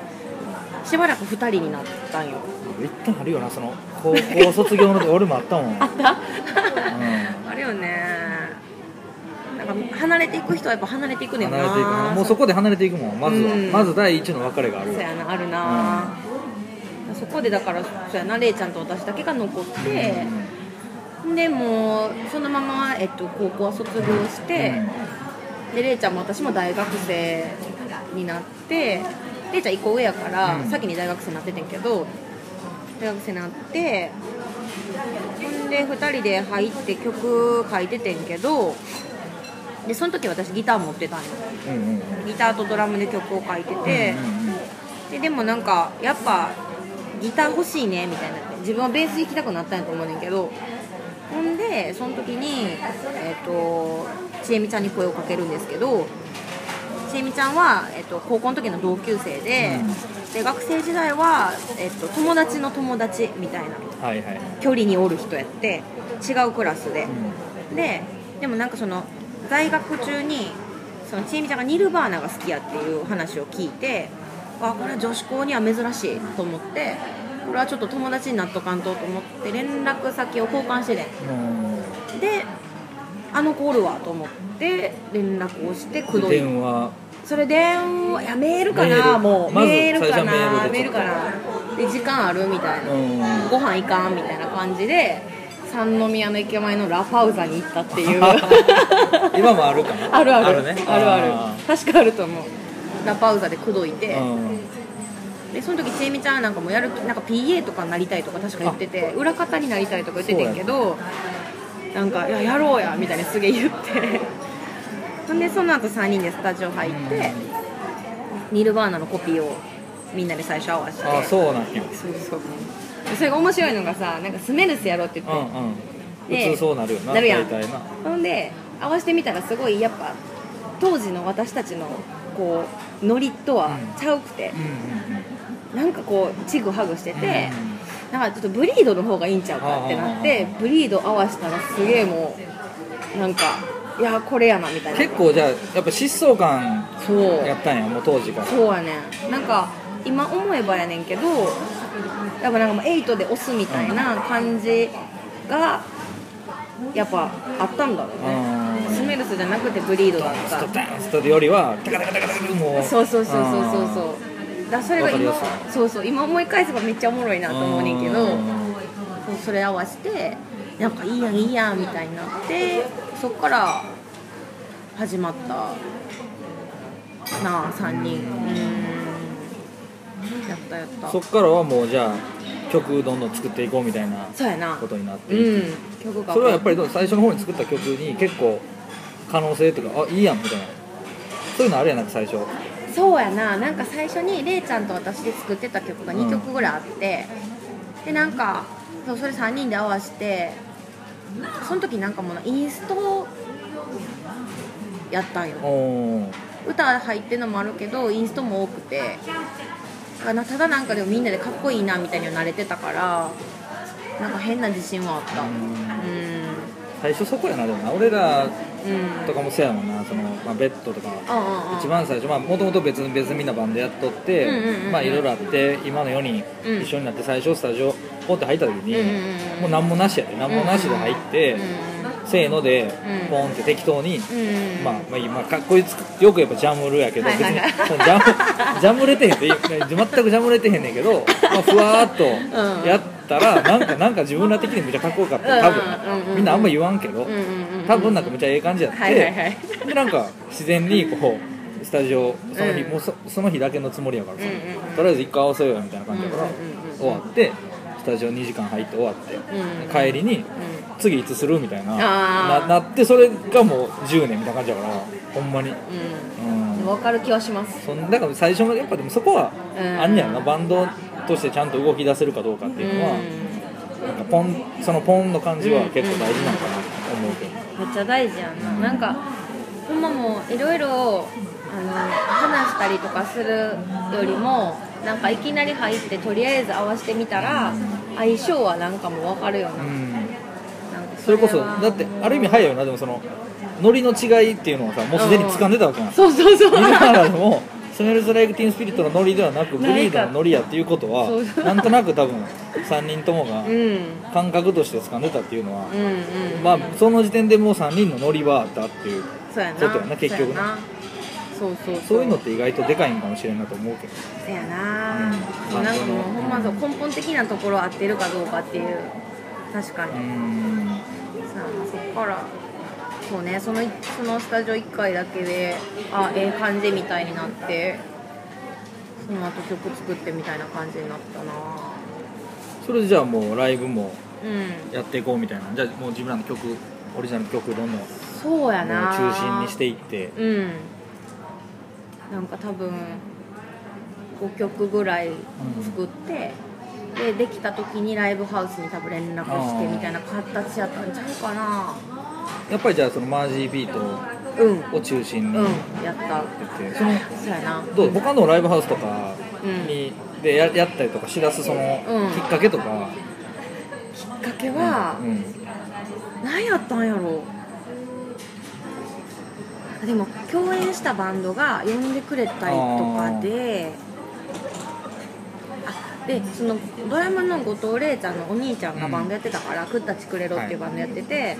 B: しばらく2人になったんよ。
A: 一旦あるよなその高校卒業の時俺もあったもん。*laughs*
B: あった？
A: う
B: あるよね。なんか離れていく人はやっぱ離れていく
A: ん
B: ねんな。
A: 離れていく。なもうそこで離れていくもんまずは、
B: うん。
A: まず第一の別れがある
B: そうやなあるな、そこでだからそうやなれいちゃんと私だけが残って、でもうそのまま、えっと、高校は卒業して、でれいちゃんも私も大学生になってれいちゃん1個上やから、
A: うん。
B: 先に大学生になっててんけど大学生になってほんで2人で入って曲書いててんけどでその時私ギター持ってたんよ。ギターとドラムで曲を書いてて、ででもなんかやっぱギター欲しいねみたいになって自分はベース弾きたくなったんやと思うねんけどほんでその時にえっ、とちえみちゃんに声をかけるんですけどちえみちゃんは、えっと高校の時の同級生で,、で学生時代は、えっと友達の友達みたいな
A: はいはい
B: 距離におる人やって違うクラスで、ででもなんかその在学中にそのちえみちゃんがニルバーナが好きやっていう話を聞いてあこれは女子校には珍しいと思ってこれはちょっと友達になっとかんとと思って連絡先を交換してね
A: うん。
B: であの子おるわと思って連絡をしてくどい
A: 電話
B: それ電話いやメールかなもうメールかなメールかな。で時間あるみたいな。
A: うん。
B: ご飯行かんみたいな感じで三宮の駅前のラファウザに行ったっていう。*laughs*
A: 今もあるかな
B: あるある。
A: あるね。
B: あるある。
A: あ
B: 確かあると思う。ラファウザで口説いて、
A: ーうん。
B: でその時ちえみちゃんなんかもうやる気なんか PA とかになりたいとか確か言ってて裏方になりたいとか言っててんけどなんか「いややろうや」みたいなすげえ言ってでその後3人でスタジオ入ってニルバーナのコピーをみんなで最初合わせて。
A: あそうなんや。
B: そうそうそれが面白いのがさなんかスメルスやろうって言って、
A: うんうん。
B: で
A: 普通そうなるよな
B: なるやん。ほんで合わせてみたらすごいやっぱ当時の私たちのこうノリとはちゃうくて。
A: う、ん
B: なんかこうチグハグして
A: うん
B: て、なんかちょっとブリードの方がいいんちゃうかってなってブリード合わせたらすげえもうなんかいやこれやなみたいな。
A: 結構じゃあやっぱ疾走感やったんやもう当時から。
B: そうやねん。なんか今思えばやねんけどやっぱなんかもう8で押すみたいな感じがやっぱあったんだろうね。
A: うん。
B: スメルスじゃなくてブリードだっ
A: スト
B: た
A: ダンストよりはタカタカタカタカもう
B: そうそうそうそうそうそうだそれが今そうそう今思い返せばめっちゃおもろいなと思うねんけど
A: うん
B: そうそれ合わせてなんかいいやんいいやんみたいになってそっから始まったなあ3人。うん。やったやった。
A: そっからはもうじゃあ曲どんどん作っていこうみたいな
B: そうやな。
A: ことになって
B: うん。曲が。
A: それはやっぱり最初の方に作った曲に結構可能性とかあいいやんみたいな。そういうのあるやんな最初。
B: そうやな。なんか最初にれいちゃんと私で作ってた曲が2曲ぐらいあって、でなんかそうそれ3人で合わせてその時なんかもうなインストやったんよ。歌入ってるのもあるけどインストも多くて。ただなんかでもみんなでかっこいいなみたいには慣れてたからなんか変な自信はあった。うん。
A: 最初そこやなでもな。俺ら
B: うん
A: とかもそうやもんなその、まあ、ベッドとか。一番最初もともと別に別にみんなバンドやっとって、まあいろいろあって今の4人
B: うん。
A: 一緒になって最初スタジオポンって入った時に、もう何もなしやで。何もなしで入って、せーので
B: うん。
A: ポンって適当に、
B: うん
A: まあまあいいまあかっこいいつくよく言えばジャムルやけど、別にジャムジャムれてへんって全くジャムれてへんねんけど、まあ、ふわーっと
B: ん。
A: やったら、なんかなんか自分ら的にめっちゃかっこよかった。多分、みんなあんま言わんけど、多分なんかめっちゃええ感じやって、でなんか自然にこうスタジオその日、
B: うん。
A: もうそその日だけのつもりやからさ、とりあえず一回合わせようよみたいな感じだから、終わってスタジオ2時間入って終わって、
B: うん
A: 帰りに次いつするみたいなななってそれがもう10年みたいな感じだからほんまに、
B: う
A: うん。
B: かる気はします。
A: そんだから最初のやっぱでもそこは
B: うん。
A: あんねやろな。バンドとしてちゃんと動き出せるかどうかっていうのは、なんかポンそのポンの感じは結構大事なのかなと思うけど、
B: めっちゃ大事やんな。なんかほんまもういろいろあの話したりとかするよりもなんかいきなり入ってとりあえず合わせてみたら相性はなんかもう分かるよな,、
A: うん。
B: なんか
A: それこそ
B: は
A: だってある意味早いよな。でもそのノリの違いっていうのをさもうすでに掴んでたわけやん
B: そうそうそう。
A: 見ながらでもスメルズ・ライク・ティーン・スピリットのノリではなくブ
B: ないか
A: リードのノリやっていうことは
B: そう
A: なんとなく多分3人ともが
B: うん。
A: 感覚として掴んでたっていうのは、
B: うんうん
A: まあその時点でもう3人のノリはあったっていう
B: そうやな。
A: ことやな結局な。
B: そうやな。そうそう
A: そう。いうのって意外とでかいんかもしれんなと思うけど。
B: そうやな、
A: うん。
B: なんかもうほんまそう根本的なところ合ってるかどうかっていう。確かに、
A: うーん。
B: さあそっからそうねそのそのスタジオ1回だけであええ感じみたいになってその後曲作ってみたいな感じになったな。
A: それでじゃあもうライブも
B: うん。
A: やっていこうみたいな。じゃあもう自分らの曲オリジナルの曲どんどん
B: そうやな。
A: 中心にしていって。
B: うん。なんか多分5曲ぐらい作って、でできた時にライブハウスに多分連絡してみたいな形やったんちゃうかな
A: やっぱりじゃあそのマージービート
B: うん。
A: を中心に
B: うん。
A: や
B: やった。
A: ってその
B: そうやな。
A: どう？他のライブハウスとかに、でややったりとかしだすその
B: うん。
A: きっかけとか、
B: きっかけは、
A: うん。
B: 何やったんやろ？でも共演したバンドが呼んでくれたりとかであでそのドラムの後藤玲ちゃんのお兄ちゃんがバンドやってたから「クッタチクレロ」っていうバンドやってて、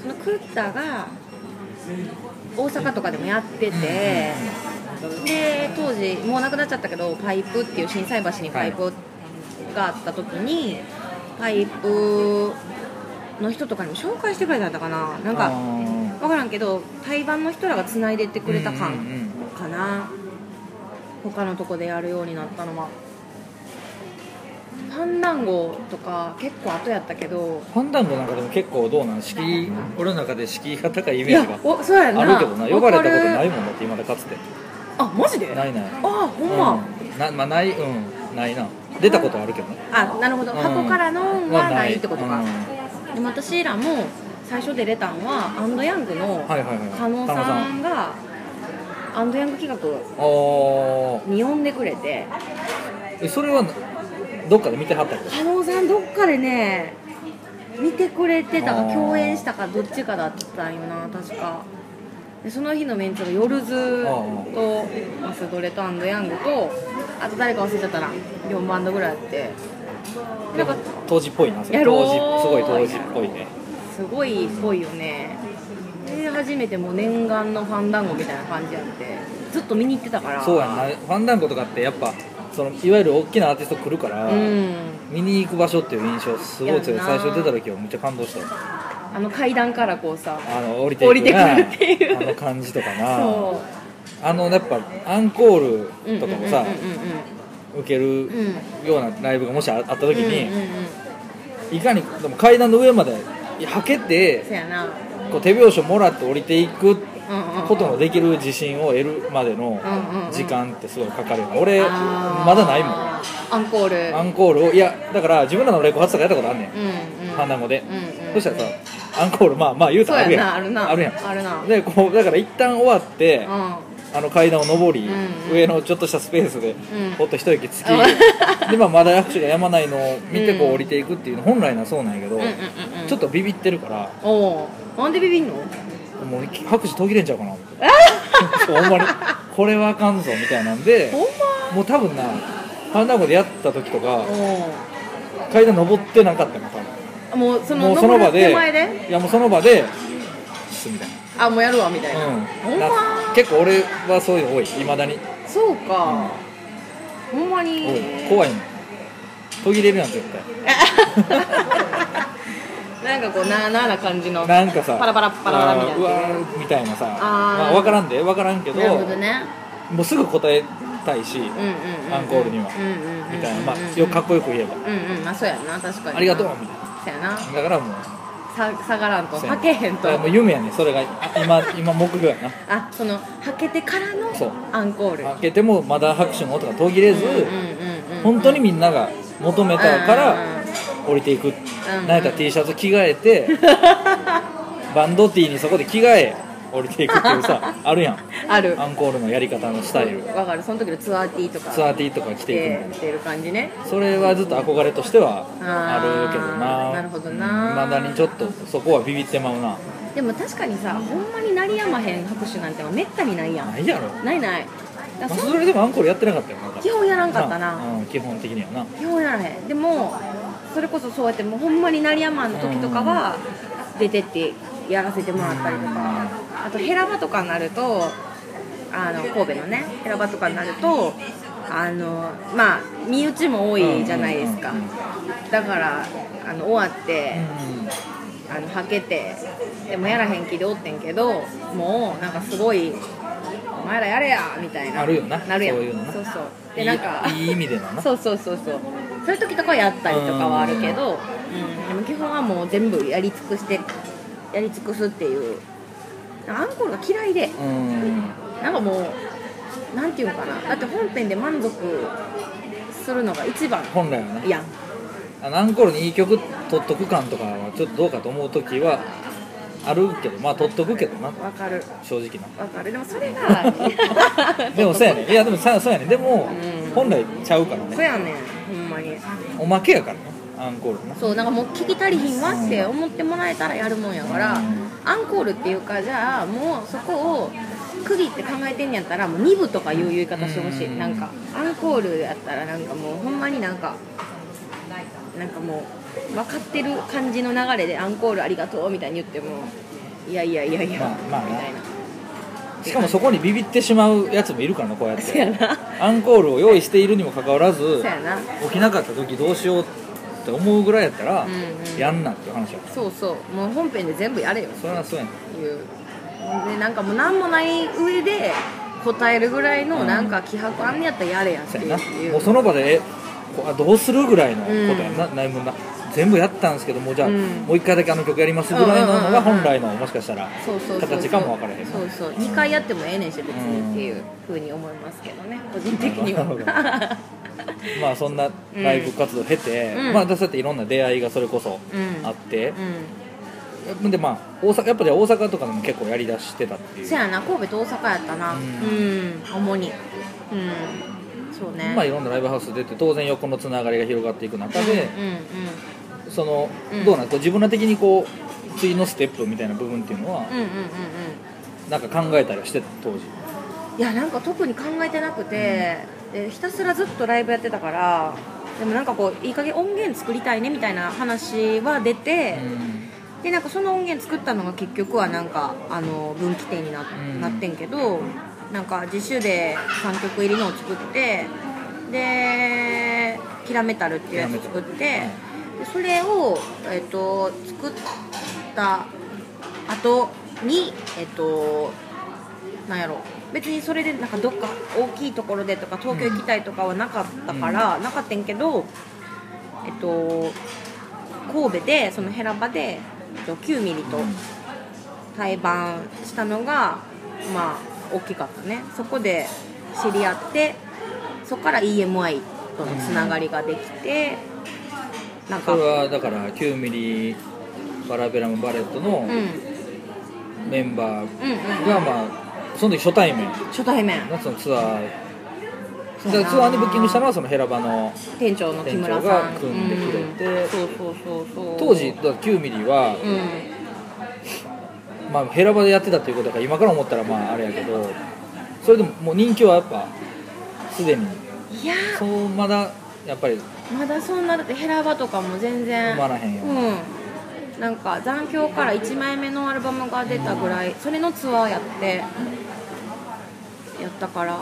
B: そのクッタが大阪とかでもやってて、で当時もうなくなっちゃったけどパイプっていう心斎橋にパイプがあった時に、パイプの人とかにも紹介してくれたんだかな。なんか分からんけど対バンの人らがつないでってくれた感かな、他のとこでやるようになったのはファンダンゴとか結構後やったけど
A: ファンダンゴなんかでも結構どうなん敷居俺の中で敷居が高いイメージがあるけどな。呼ばれたことない
B: もん
A: だって今までかつて。
B: あマジで？
A: ないない。
B: あほんま、
A: うん。なまあないうん。ないな。出たことあるけどね。
B: あなるほど、
A: うん。
B: 箱からのはないってことか、
A: うん。
B: でも私らも最初出れたんはアンドヤングの
A: はいはいはい。
B: 加納さんがアンドヤング企画
A: あ
B: に呼んでくれて。
A: あそれはどっかで見てはったけど
B: 加納さんどっかでね見てくれてたか共演したかどっちかだったんよな確か。でその日のメンツがヨルズとマスドレとアンドヤングとあと誰か忘れちゃったな4バンドぐらいあって。なんか
A: 当時っぽいなそれ。当時すごい当時っぽいね。
B: すごいっぽいよね。で初めてもう念願のファンダンゴみたいな感じやってずっと見に行ってたから。
A: そうやんな。ファンダンゴとかってやっぱそのいわゆる大きなアーティスト来るから、
B: うん。
A: 見に行く場所っていう印象すごい強い。最初出た時はめっちゃ感動した。
B: あの階段からこうさ
A: あの降りていく
B: 降りてくるっていう。
A: あの感じとかな。
B: そ
A: あのやっぱアンコー
B: う
A: ルとかもさ受けるようなライブがもしああった時に、いかにでも階段の上まではけてこう手拍子をもらって降りていく
B: うんうん
A: ことのできる自信を得るまでの
B: うんうんうん。
A: 時間ってすごいかかるよね。俺まだないもん。
B: アンコール。
A: アンコールをいやだから自分らのレコ発とかやったことあんねん。
B: うんうん。
A: ファンダンゴで、
B: うんうん
A: そしたらさアンコールまあまあ言うたらあるやん。
B: あるな。
A: あるやん。
B: あるな。
A: でこうだから一旦終わって、
B: うん。
A: あの階段を上り、
B: うんうん。
A: 上のちょっとしたスペースで、
B: ん。
A: ほっと一息つき、
B: うん。
A: で、まあ、まだ拍手が止まないのを見てこ
B: う
A: うん降りていくっていうの本来なそうなんやけど、
B: うんうんうん
A: ちょっとビビってるから
B: おおなんでビビんの？
A: もう拍手途切れんちゃうかな思って。*laughs* *laughs* そうほんまに。これはあかんぞみたいなんで
B: ほんま。
A: もう多分なファンダンゴでやった時とか階段登ってなかったの多分。
B: もうその
A: もうその場でいやもうその場でスみたい
B: あもうやるわみたいな、
A: な,、うん、
B: ほんま。
A: な結構俺はそういうの多いいまだに。
B: そうか、ほんまに。
A: 怖いの途切れるやん絶対 *laughs*
B: なんかこうなあなあな感じの
A: なんかさ
B: パラパラパラパラみたいな。
A: あーうわーみたいなさまあ、分からんで分からんけど
B: なるほどね。
A: もうすぐ答えたいし、
B: うんうんうんうん。
A: アンコールには。
B: うんうんうんうん
A: みたいな、まあ、よくかっこよく言えば、
B: うんうんまあそうやな確かに。
A: ありがとうみたい
B: そうやな。
A: なだからもう
B: さ下がらんと。はけへんと。
A: もう夢やねそれが。あ今今目標やな。
B: あそのはけてからのアンコール。
A: 開けてもまだ拍手の音が途切れず、
B: うんうんうんうん
A: 本当にみんなが求めたから
B: うんうん
A: 降りていく、
B: ん。
A: なんやったら T シャツ着替えて *laughs* バンド T にそこで着替え降りていくっていうさ *laughs* あるやん。
B: ある。
A: アンコールのやり方のスタイル。
B: わかる。その時のツアー T とか。
A: ツアー T とか着ていくの。
B: 着てる感じね。
A: それはずっと憧れとしてはあるけど
B: あ
A: な
B: ーなるほどな。い
A: まだにちょっとそこはビビってまうな。
B: でも確かにさほんまに鳴りやまへん拍手なんてめったにないやん。
A: ないやろ、
B: ないない。そ
A: それでもアンコールやってなかったよな
B: 基本やらんかったな。
A: うん、基本的にはな。
B: 基本やらへん。でもそれこそそうやってもうほんまに鳴りやまんの時とかは出てってやらせてもらったりとか。あとヘラバとかになるとあの神戸のねヘラバとかになるとあのまあ身内も多いじゃないですか。だからあの終わってあのはけてでもやらへん気でおってんけどもうなんかすごいお前らやれやみたいな。
A: なるよな。
B: なるやん。
A: そういうのな。
B: そうそうでなんか
A: いい意味でのな。*laughs*
B: そうそうそうそう。そういう時とかはやったりとかはあるけど、うん、でも基本はもう全部やり尽くしてやり尽くすっていう。アンコールが嫌いで。
A: うん。
B: なんかもうなんていうのかな。だって本編で満足するのが一番。
A: 本来はな
B: や。ん
A: あのアンコールにいい曲取っとく感とかはちょっとどうかと思う時はあるけどまあ取っとくけどな。
B: わかる。
A: 正直な。
B: わかる。でもそれが *laughs*
A: でもそうやね。んいやでもさそうやね。んでも、
B: うん。
A: 本来ちゃうからね。
B: そうやねんほんまに。
A: おまけやからね。アンコールな
B: そうなんかもう聞き足りひんわって思ってもらえたらやるもんやから、
A: うん
B: アンコールっていうかじゃあもうそこを区切って考えてんやったらもう2部とかいう言い方してほしい、
A: うん。
B: なんかアンコールやったらなんかもうほんまになんかなんかもう分かってる感じの流れでアンコールありがとうみたいに言ってもいやいやいやいや、
A: まあまあな。
B: みたいな。
A: しかもそこにビビってしまうやつもいるからなこうやって。*laughs*
B: な。
A: アンコールを用意しているにもかかわらず起きなかった時どうしようって思うぐらいやったら、
B: うんうん。
A: やんなっていう話や。
B: そうそう。もう本編で全部やれよ。
A: それはそうやねん。
B: いう。でなんかもう何もない上で答えるぐらいのなんか気迫あんねやったらやれやってい
A: やな。
B: う
A: もうその場でえどうするぐらいのことやな、ないもんな全部やったんですけどもうじゃあ、
B: うん。
A: もう一回だけあの曲やりますぐらいなのが
B: うんうんうんうん。
A: 本来のもしかしたら形かも分からへん。
B: そうそう。2回やってもええねんし別にっていうふうに思いますけどね。個人的には。*laughs* *laughs*
A: まあそんなライブ活動を経て、
B: うん。
A: まあそうやっていろんな出会いがそれこそ
B: うん。
A: あって。
B: う、ん。
A: でまあ大阪やっぱり大阪とかでも結構やりだしてたっていう。
B: そやな神戸と大阪やったな。
A: う
B: うん。ん、主に。うん。そうね。
A: まあいろんなライブハウス出て当然横のつながりが広がっていく中で、
B: うんうん
A: その、
B: うん。
A: どうなんこう自分ら的にこう次のステップみたいな部分っていうのは、
B: うんうんうんうん。
A: なんか考えたりはしてた当時？
B: いやなんか特に考えてなくて、でひたすらずっとライブやってたからでもなんかこういい加減音源作りたいねみたいな話は出て、でなんかその音源作ったのが結局はなんかあの分岐点にな,、
A: ん。
B: なってんけどなんか自主で3曲入りのを作ってで「キラメタル」っていうやつを作ってでそれを、えっと作った後にえっとなんやろ。別にそれでなんかどっか大きいところでとか東京行きたいとかはなかったから、なかったんけどえっと神戸でそのヘラバでえっと9ミリと対バンしたのがまあ大きかったね。そこで知り合ってそこから EMI とのつながりができて、なんか。
A: それはだから9ミリバラベラムバレットのメンバー
B: うん
A: がまあその時初対面。
B: 初対面。
A: のそのツアー。ツアーにブッキングしたのはそのヘラバの
B: 店長の木村さん。
A: が組んでくれて。
B: うん。そうそうそうそう。
A: 当時だから9ミリは、
B: うん。
A: まあ、ヘラバでやってたっていうことだから今から思ったらまああれやけどそれでももう人気はやっぱすでに。
B: いや。
A: そうまだやっぱり
B: まだそんなだってヘラバとかも全然
A: 埋まらへんよ、
B: うん。なんか残響から1枚目のアルバムが出たぐらいそれのツアーやってやったから。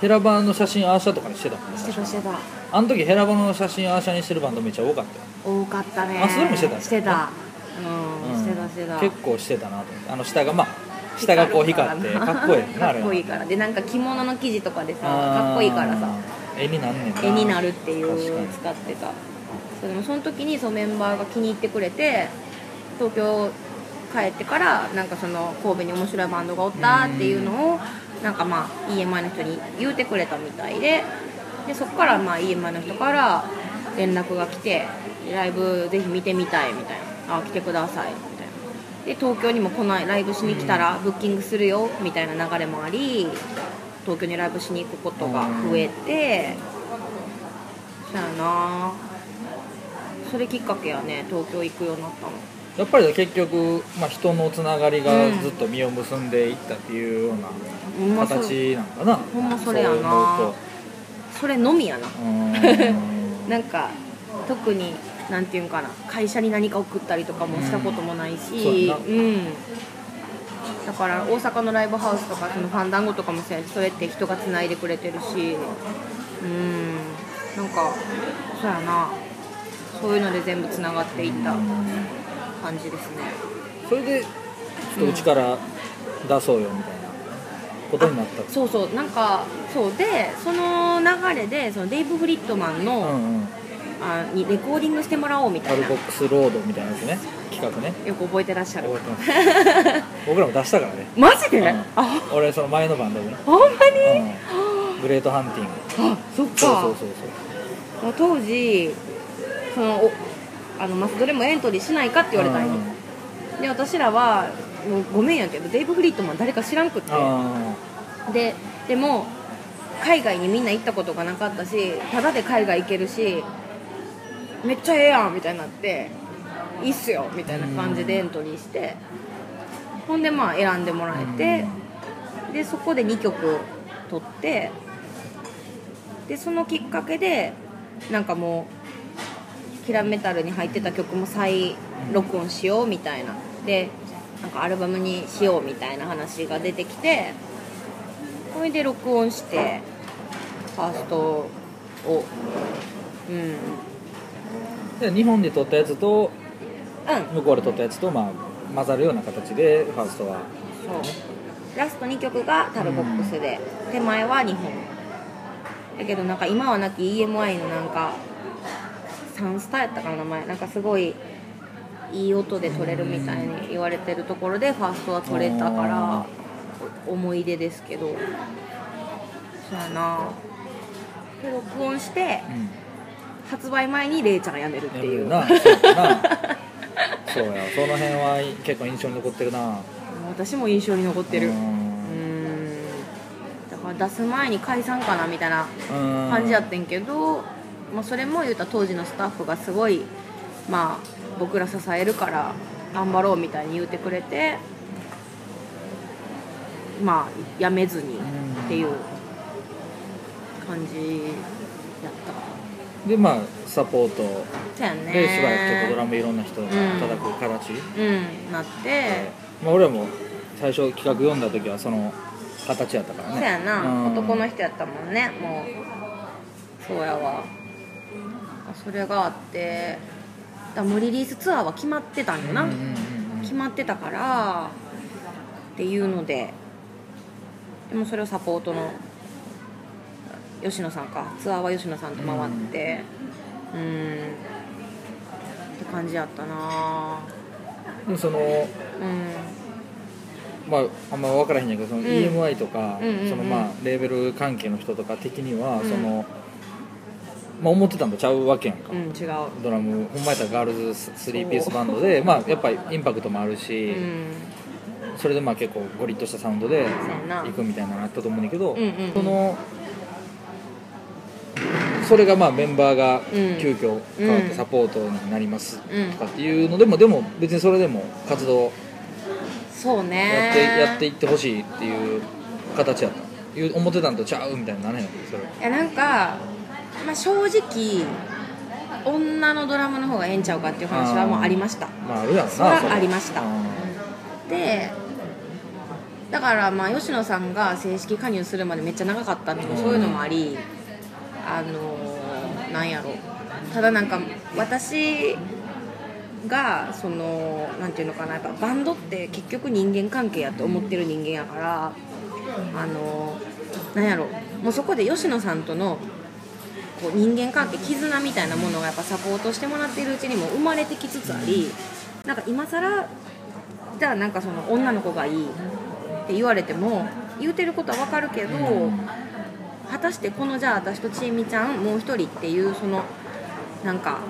A: ヘラバーの写真アーシャとかにしてたもんね。
B: してたしてた。
A: あの時ヘラバーの写真アーシャにしてるバンドめっちゃ多かったよ。
B: 多かったね。
A: あそれもしてた
B: してた。うん、してたしてた。
A: 結構してたなと思って。あの下がまあ下がこう光ってかっこいいよねあれ
B: かっこいいから。でなんか着物の生地とかでさかっこいいからさ
A: 絵になんねんな。
B: 絵になるっていう
A: 確かに。
B: 使ってた。そうでもその時にそのメンバーが気に入ってくれて東京帰ってからなんかその神戸に面白いバンドがおったっていうのをなんかまあ EMI の人に言うてくれたみたいで。でそこからまあ EMI の人から連絡が来てライブぜひ見てみたいみたいな。あ来てください。みたいな。で東京にも来ないライブしに来たらブッキングするよみたいな流れもあり東京にライブしに行くことが増えてそやな。それきっかけやね。東京行くようになったの。
A: やっぱり結局、まあ、人のつながりがずっと実を結んでいったっていうような形なんかな。
B: ほんまそれやな。
A: そ
B: れのみやな。*laughs* なんか特になんていうんかな。会社に何か送ったりとかもしたこともないし。
A: やな。
B: うんだから大阪のライブハウスとかそのファンダンゴとかもそうやって人がつないでくれてるしうん。なんかそうやな。そういうので全部つながっていった感じですね。
A: それでちょっとうちから出そうよみたいな。ことになった。
B: そうそう。なんかそう。でその流れでそのデイブ・フリットマンの、
A: うんうん。
B: あにレコーディングしてもらおうみたいな。
A: タルボックスロードみたいなやつね企画ね。
B: よく覚えてらっしゃる。
A: 覚えてます。僕らも出したからね。
B: マジで、
A: うん。
B: あ。
A: 俺その前のバンドでね、
B: ほんまに？
A: うん。グレートハンティング。
B: あそっか。
A: そうそうそう
B: 当時そのおあのマスドレもエントリーしないかって言われたんよ、で私らはもうごめんやけどデイブ・フリットマン誰か知らんくって。
A: あ
B: ででも海外にみんな行ったことがなかったしタダで海外行けるしめっちゃええやんみたいになっていいっすよみたいな感じでエントリーしてほんでまあ選んでもらえてでそこで2曲取ってでそのきっかけでなんかもうキラメタルに入ってた曲も再録音しようみたいな。でなんかアルバムにしようみたいな話が出てきてそれで録音してファーストを。うん。
A: 日本で撮ったやつと向こうで撮ったやつと、まあ、混ざるような形でファーストは。
B: そう。ラスト2曲がタルボックスで、手前は2本。だけどなんか今はなき EMI のなんかサンスターやったかな名前。なんかすごいいい音で撮れるみたいに言われてるところでファーストは撮れたから思い出ですけど。そうやな。で録音して
A: うん。
B: 発売前にレイちゃんが辞めるっていう。
A: な *laughs* そうやな。その辺は結構印象に残ってるな。
B: 私も印象に残ってる。
A: う
B: うん。んだから出す前に解散かなみたいな
A: うん。
B: 感じやってんけど、まあ、それも言うたら当時のスタッフがすごいまあ僕ら支えるから頑張ろうみたいに言うてくれてまあやめずにっていう感じやった
A: でまあサポート。でしばらくちょっとドラムいろんな人が叩く形、
B: うんなって、
A: まあ、俺らも最初企画読んだ時はその形やったからね。
B: そうやな、
A: うん。
B: 男の人やったもんね。もう。そうやわ。それがあって。だからもうリリースツアーは決まってたんよな、
A: うんうんうんうん。
B: 決まってたから。っていうので。でもそれをサポートの吉野さんか。ツアーは吉野さんと回って。うん。って感じやったな。
A: でその
B: うん。
A: まああんま分からへんやけどその
B: ん。
A: EMI とか、そのまあレーベル関係の人とか的には、
B: うん。
A: そのまあ思ってたんとちゃうわけやんか、
B: うん違う。
A: ドラムほんまやったらガールズスリーピースバンドでまあやっぱりインパクトもあるし、
B: うん。
A: それでまあ結構ゴリッとしたサウンドで行くみたいなのあったと思うんだけど、
B: うんうんうん。
A: そのそれがまあメンバーが
B: うん
A: 急遽変わっ
B: うん
A: てサポートになります
B: うん。
A: とかっていうのでもでも別にそれでも活動
B: そうね。
A: やって,、やっていってほしいっていう形やった。いう思ってたんとちゃうみたいにならへんそれ。
B: いやなんか、まあ、正直女のドラムの方がええんちゃうかっていう話はもうありました。
A: まああるやろな
B: それは
A: れ
B: ありました。
A: うん。
B: でだからまあ吉野さんが正式加入するまでめっちゃ長かったのもそういうのもありあのなんやろ。ただなんか私がそのなんていうのかなやっぱバンドって結局人間関係やと思ってる人間やからあのなんやろ。もうそこで吉野さんとのこう人間関係絆みたいなものがやっぱサポートしてもらってるうちにも生まれてきつつありなんか今更じゃあなんかその女の子がいいって言われても言うてることは分かるけど、果たしてこのじゃあ私とちえみちゃんもう一人っていうそのなんか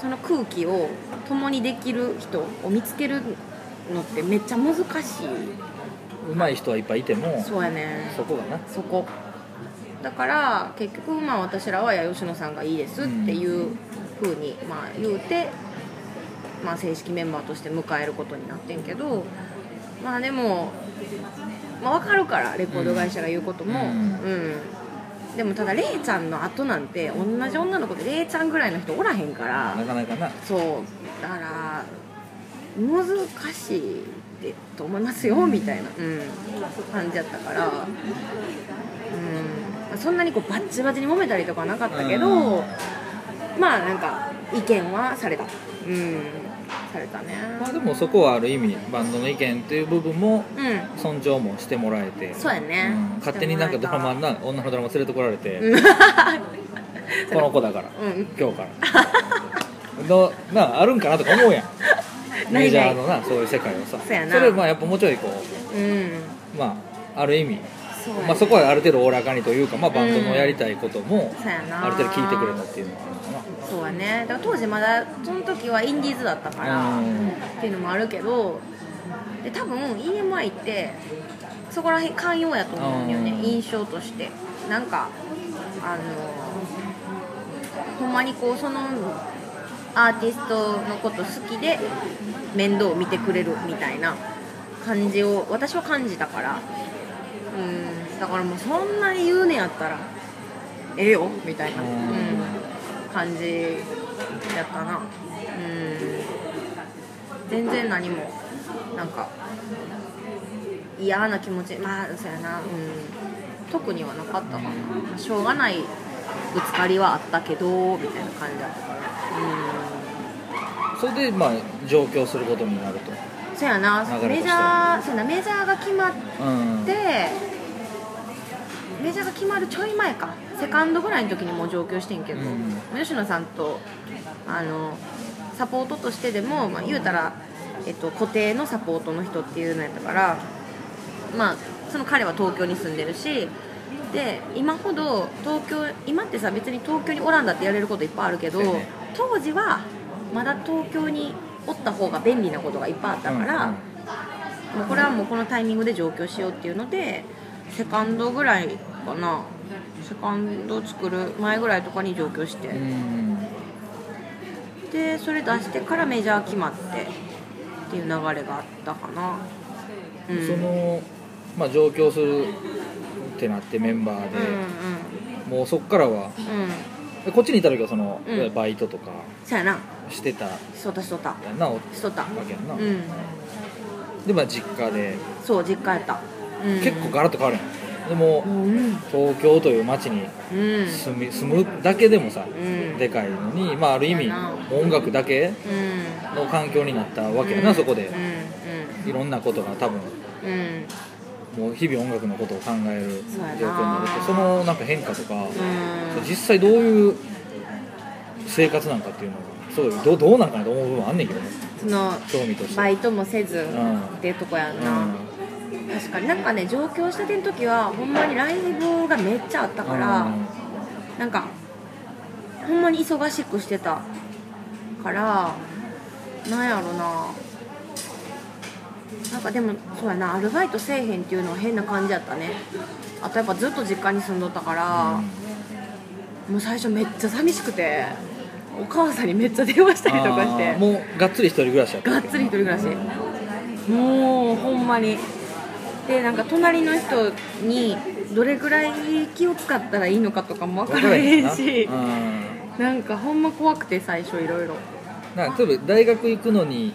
B: その空気を共にできる人を見つけるのってめっちゃ難しい。
A: 上手い人はいっぱいいても
B: そうやね
A: そこがな。
B: そこ。だから結局まあ私らは「いや吉野さんがいいです」っていうふうにまあ言うて、まあ、正式メンバーとして迎えることになってんけどまあでも、まあ、分かるからレコード会社が言うことも。
A: う
B: うん。ん、でもただレイちゃんの後なんて同じ女の子でレイちゃんぐらいの人おらへんから。
A: なかなかな。
B: そう。だから難しいでと思いますよみたいな、うん、感じやったから、うん、そんなにこうバッチバチに揉めたりとかはなかったけど、
A: うん。
B: まあなんか意見はされた。うんされたね。
A: まあでもそこはある意味バンドの意見っていう部分も
B: うん。
A: 尊重もしてもらえて
B: そうやね、
A: うん。勝手になんかドラマな女のドラマ連れてこられて、
B: うん。*laughs*
A: この子だから、
B: うん。
A: 今日から。のなあるんかなとか思うやん。*laughs* メジャーのなそういう世界をさ。
B: そ
A: れまあやっぱもうちょいこ
B: うん。
A: うまあある意味、
B: そ
A: まあ、そこはある程度おおらかにというか、まあ、バンドのやりたいこともある程度聞いてくれたっていうのは
B: そうやねだから当時まだその時はインディーズだったから、
A: うん。
B: っていうのもあるけどで多分 EMI ってそこら辺寛容やと思うんだよね
A: うん。
B: 印象として。なんかあのほんまにこうそのアーティストのこと好きで面倒を見てくれるみたいな感じを私は感じたから。うん。だからもうそんなに言うねやったらええよみたいな、
A: う
B: うんん、感じやったな。うん。全然何もなんか嫌な気持ち。まあそうやな。うん。特にはなかったかな、まあしょうがないぶつかりはあったけどみたいな感じだったから。
A: それでまあ上京することになると。
B: うんそうやな。メジャーそうやな。メジャーが決まっ
A: うん。
B: てメジャーが決まるちょい前か。セカンドぐらいの時にもう上京してんけど、
A: うん。
B: 吉野さんとあのサポートとしてでも、まあ、言うたら、えっと、固定のサポートの人っていうのやったからまあその彼は東京に住んでるしで今ほど東京今ってさ別に東京におらんだってやれることいっぱいあるけど、当時はまだ東京におった方が便利なことがいっぱいあったから、
A: うんうん。
B: もうこれはもうこのタイミングで上京しようっていうのでセカンドぐらいかな。セカンド作る前ぐらいとかに上京して、
A: うん。
B: でそれ出してからメジャー決まって。っていう流れがあったかな、うん、
A: その、まあ、上京するってなってメンバーで、
B: うん
A: もうそっからは。
B: うん。
A: こっちにいた時はその、
B: うん。
A: バイトとか。
B: そうやな。
A: してた。や
B: しとったしとった
A: んなわ
B: しとった。
A: けやんな、
B: うん。
A: でまあ実家で、
B: そう実家やった、うん、
A: 結構ガラッと変わるやんでも
B: うん
A: 東京という街に
B: うん
A: 住み住むだけでもさ、
B: うん。
A: でかいのに、まあ、ある意味音楽だけ
B: うん。
A: の環境になったわけやな、
B: うん。
A: そこで。
B: う
A: いろんなことが多分
B: んうん。うん
A: もう日々音楽のことを考える状況になるとそのなんか変化とか、
B: うん。
A: 実際どういう生活なんかっていうのがそうどうどうなんかなと思う部分あんねんけどね。
B: その
A: 興味として。
B: バイトもせず
A: ん。
B: っていうとこやん
A: う
B: な、確かに。なんかね上京したての時はほんまにライブがめっちゃあったから、なんかほんまに忙しくしてたからなんやろな。なんかでもそうやなアルバイトせえへんっていうのは変な感じやったね。あとやっぱずっと実家に住んどったから、もう最初めっちゃ寂しくてお母さんにめっちゃ電話したりとかして。
A: もうがっつり一人暮らしやった
B: がっつり一人暮らし。もうほんまにでなんか隣の人にどれぐらい気を使ったらいいのかとかも分からへんし
A: うん。
B: なんかほんま怖くて最初いろいろ。
A: なんか例えば大学行くのに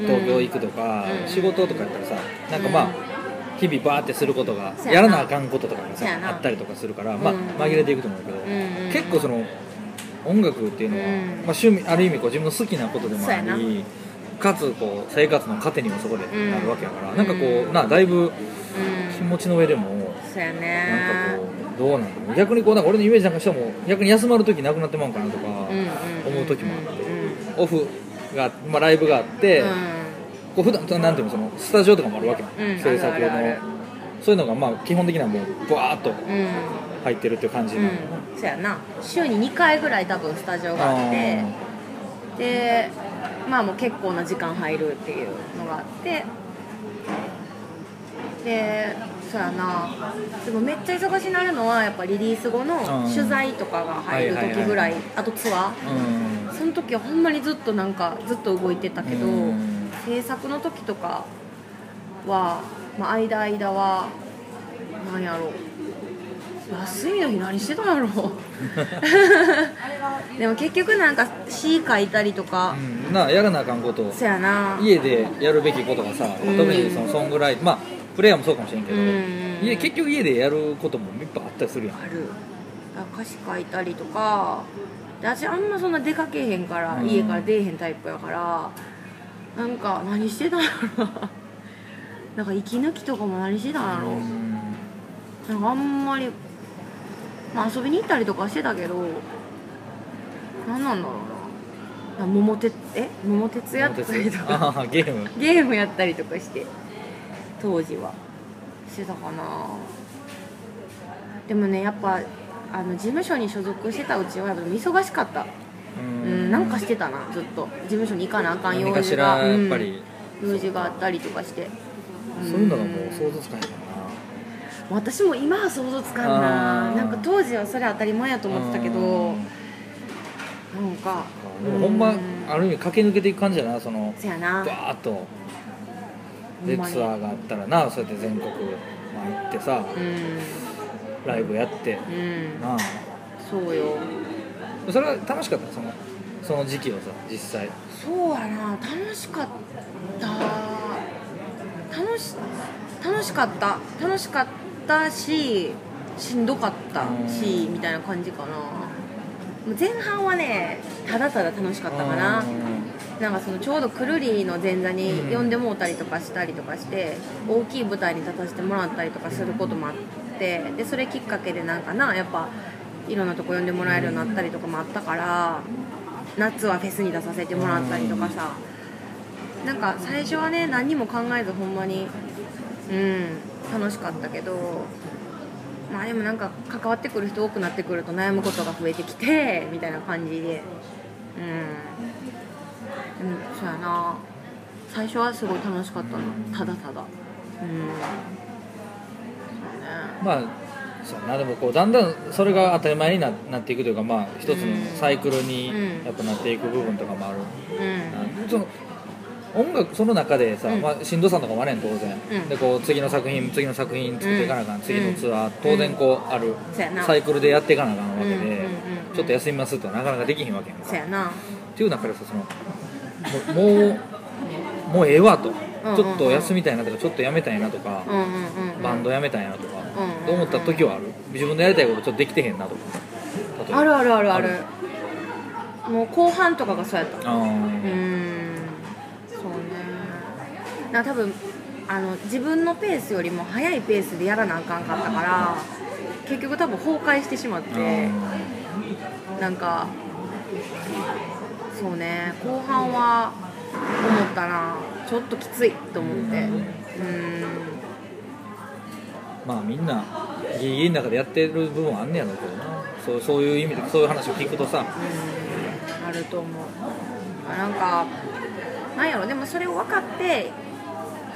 A: 東京行くとか、
B: うん。
A: 仕事とかやったらさなんかまあ、
B: うん。
A: 日々バーってすることが
B: や
A: らなあかんこととかがさあったりとかするから、まあ
B: うん。
A: 紛れていくと思うけど、
B: うんうん
A: 結構その音楽っていうのは、
B: うん。
A: まあ、趣味ある意味こう自分の好きなことでもありかつこう生活の糧にもそこでなるわけやから、
B: うん
A: なんかこうなだいぶ
B: うん。
A: 気持ちの上でも
B: そうや
A: なんか
B: ね
A: こうどうなの逆にこうなんか俺のイメージなんかしても逆に休まる時なくなってまうんかなとか思う時もあって
B: うん。
A: オフが、まあ、ライブがあって、
B: うん。
A: こう普段なんていうのそのスタジオとかもあるわけよ、
B: うん。
A: 制作の。そういうのがまあ基本的にはもうバーッと
B: うん。
A: 入ってるっていう感じ
B: うん。
A: なの、
B: そうやな。週に2回ぐらい多分スタジオがあって。でまあもう結構な時間入るっていうのがあって。でそうやな。でもめっちゃ忙しになるのはやっぱリリース後の
A: うん。
B: 取材とかが入る時ぐらい。あとツアー。
A: うん。
B: その時はほんまにずっとなんかずっと動いてたけど
A: うん。
B: 制作の時とかは、まあ、間間はなんやろ休みの日何してたんやろ。*laughs* でも結局なんか詩書いたりとか、
A: うん。なやらなあかんこと。を
B: そやな。
A: 家でやるべきことがさ、
B: うん。
A: 特にそのソングライトまあプレイヤーもそうかもしれんけど、
B: う
A: 結局家でやることもいっぱいあったりするやん。
B: ある。歌詞書いたりとか。で私あんまそんな出かけへんから、
A: うん。
B: 家から出えへんタイプやからなんか何してたんやろな。なんか息抜きとかも何してたんやろ、
A: うん。
B: なんかあんまり、まあ、遊びに行ったりとかしてたけど何なんだろうな。桃鉄え？桃鉄やったりとか。
A: ゲーム。
B: ゲームやったりとかして当時は。してたかな。でもねやっぱあの事務所に所属してたうちはやっぱ忙しかった。
A: う
B: うんなんかしてたなずっと。事務所に行かなあかん用事が。うん。用事があったりとかして。
A: そういうのがもう想像つかへんか
B: 私も今は想像つかんな。なんか当時はそれ当たり前やと思ってたけど。
A: うん
B: なんか
A: でもほんま
B: うん。
A: ある意味駆け抜けていく感じやなその
B: そやな。
A: バーッと。
B: ほ
A: でツアーがあったらなそうやって全国まあ行ってさ
B: うん。
A: ライブやって。
B: うん。
A: なあ。
B: そうよ。
A: それは楽しかった？そのその時期はさ実際。
B: そうやな。楽しかった。楽し楽しかった。楽しかったししんどかったしみたいな感じかな。前半はねただただ楽しかったかな。なんかそのちょうどくるりの前座に呼んでもうたりとかしたりとかして大きい舞台に立たせてもらったりとかすることもあってでそれきっかけでなんかなやっぱいろんなとこ呼んでもらえるようになったりとかもあったから夏はフェスに出させてもらったりとかさ。なんか最初はね何にも考えずほんまにうん楽しかったけどまあでもなんか関わってくる人多くなってくると悩むことが増えてきてみたいな感じで。うん。うんそうやな。最初はすごい楽しかったな。ただただ。うん。そうね。
A: まあそうやな。でもこうだんだんそれが当たり前にななっていくというかまあ一つのサイクルに
B: うん。
A: やっぱなっていく部分とかもある、
B: うん。
A: その音楽その中でさ、
B: うん。
A: まあ、しんどさとかもあれん当然、
B: うん。
A: でこう次の作品次の作品作っていかなあかん、
B: うん。
A: 次のツアー当然こうある
B: そうやな。
A: サイクルでやっていかなあかんわけで、
B: うんうんうんうん。
A: ちょっと休みますとなかなかできひんわけやんか。
B: そうやな。
A: っていう中でさそのもうもうもうええわと、
B: うん
A: ちょっと休みたいなとかちょっとやめたいなとか、
B: うんうんうんうん。
A: バンドやめたいなとか、
B: うん
A: と思った時はある。自分でやりたいことちょっとできてへんなとか。例えば。
B: あるあるあるある。もう後半とかがそうやった。
A: あー。
B: うーんなんか多分あの自分のペースよりも速いペースでやらなあかんかったから結局多分崩壊してしまってなんかそうね後半は思ったな。ちょっときついと思って。うーん。
A: まあみんなギリギリの中でやってる部分はあんねやろうけどな。そうそういう意味でそういう話を聞くとさ。
B: うん。あると思う。なんかなんやろ。でもそれを分かって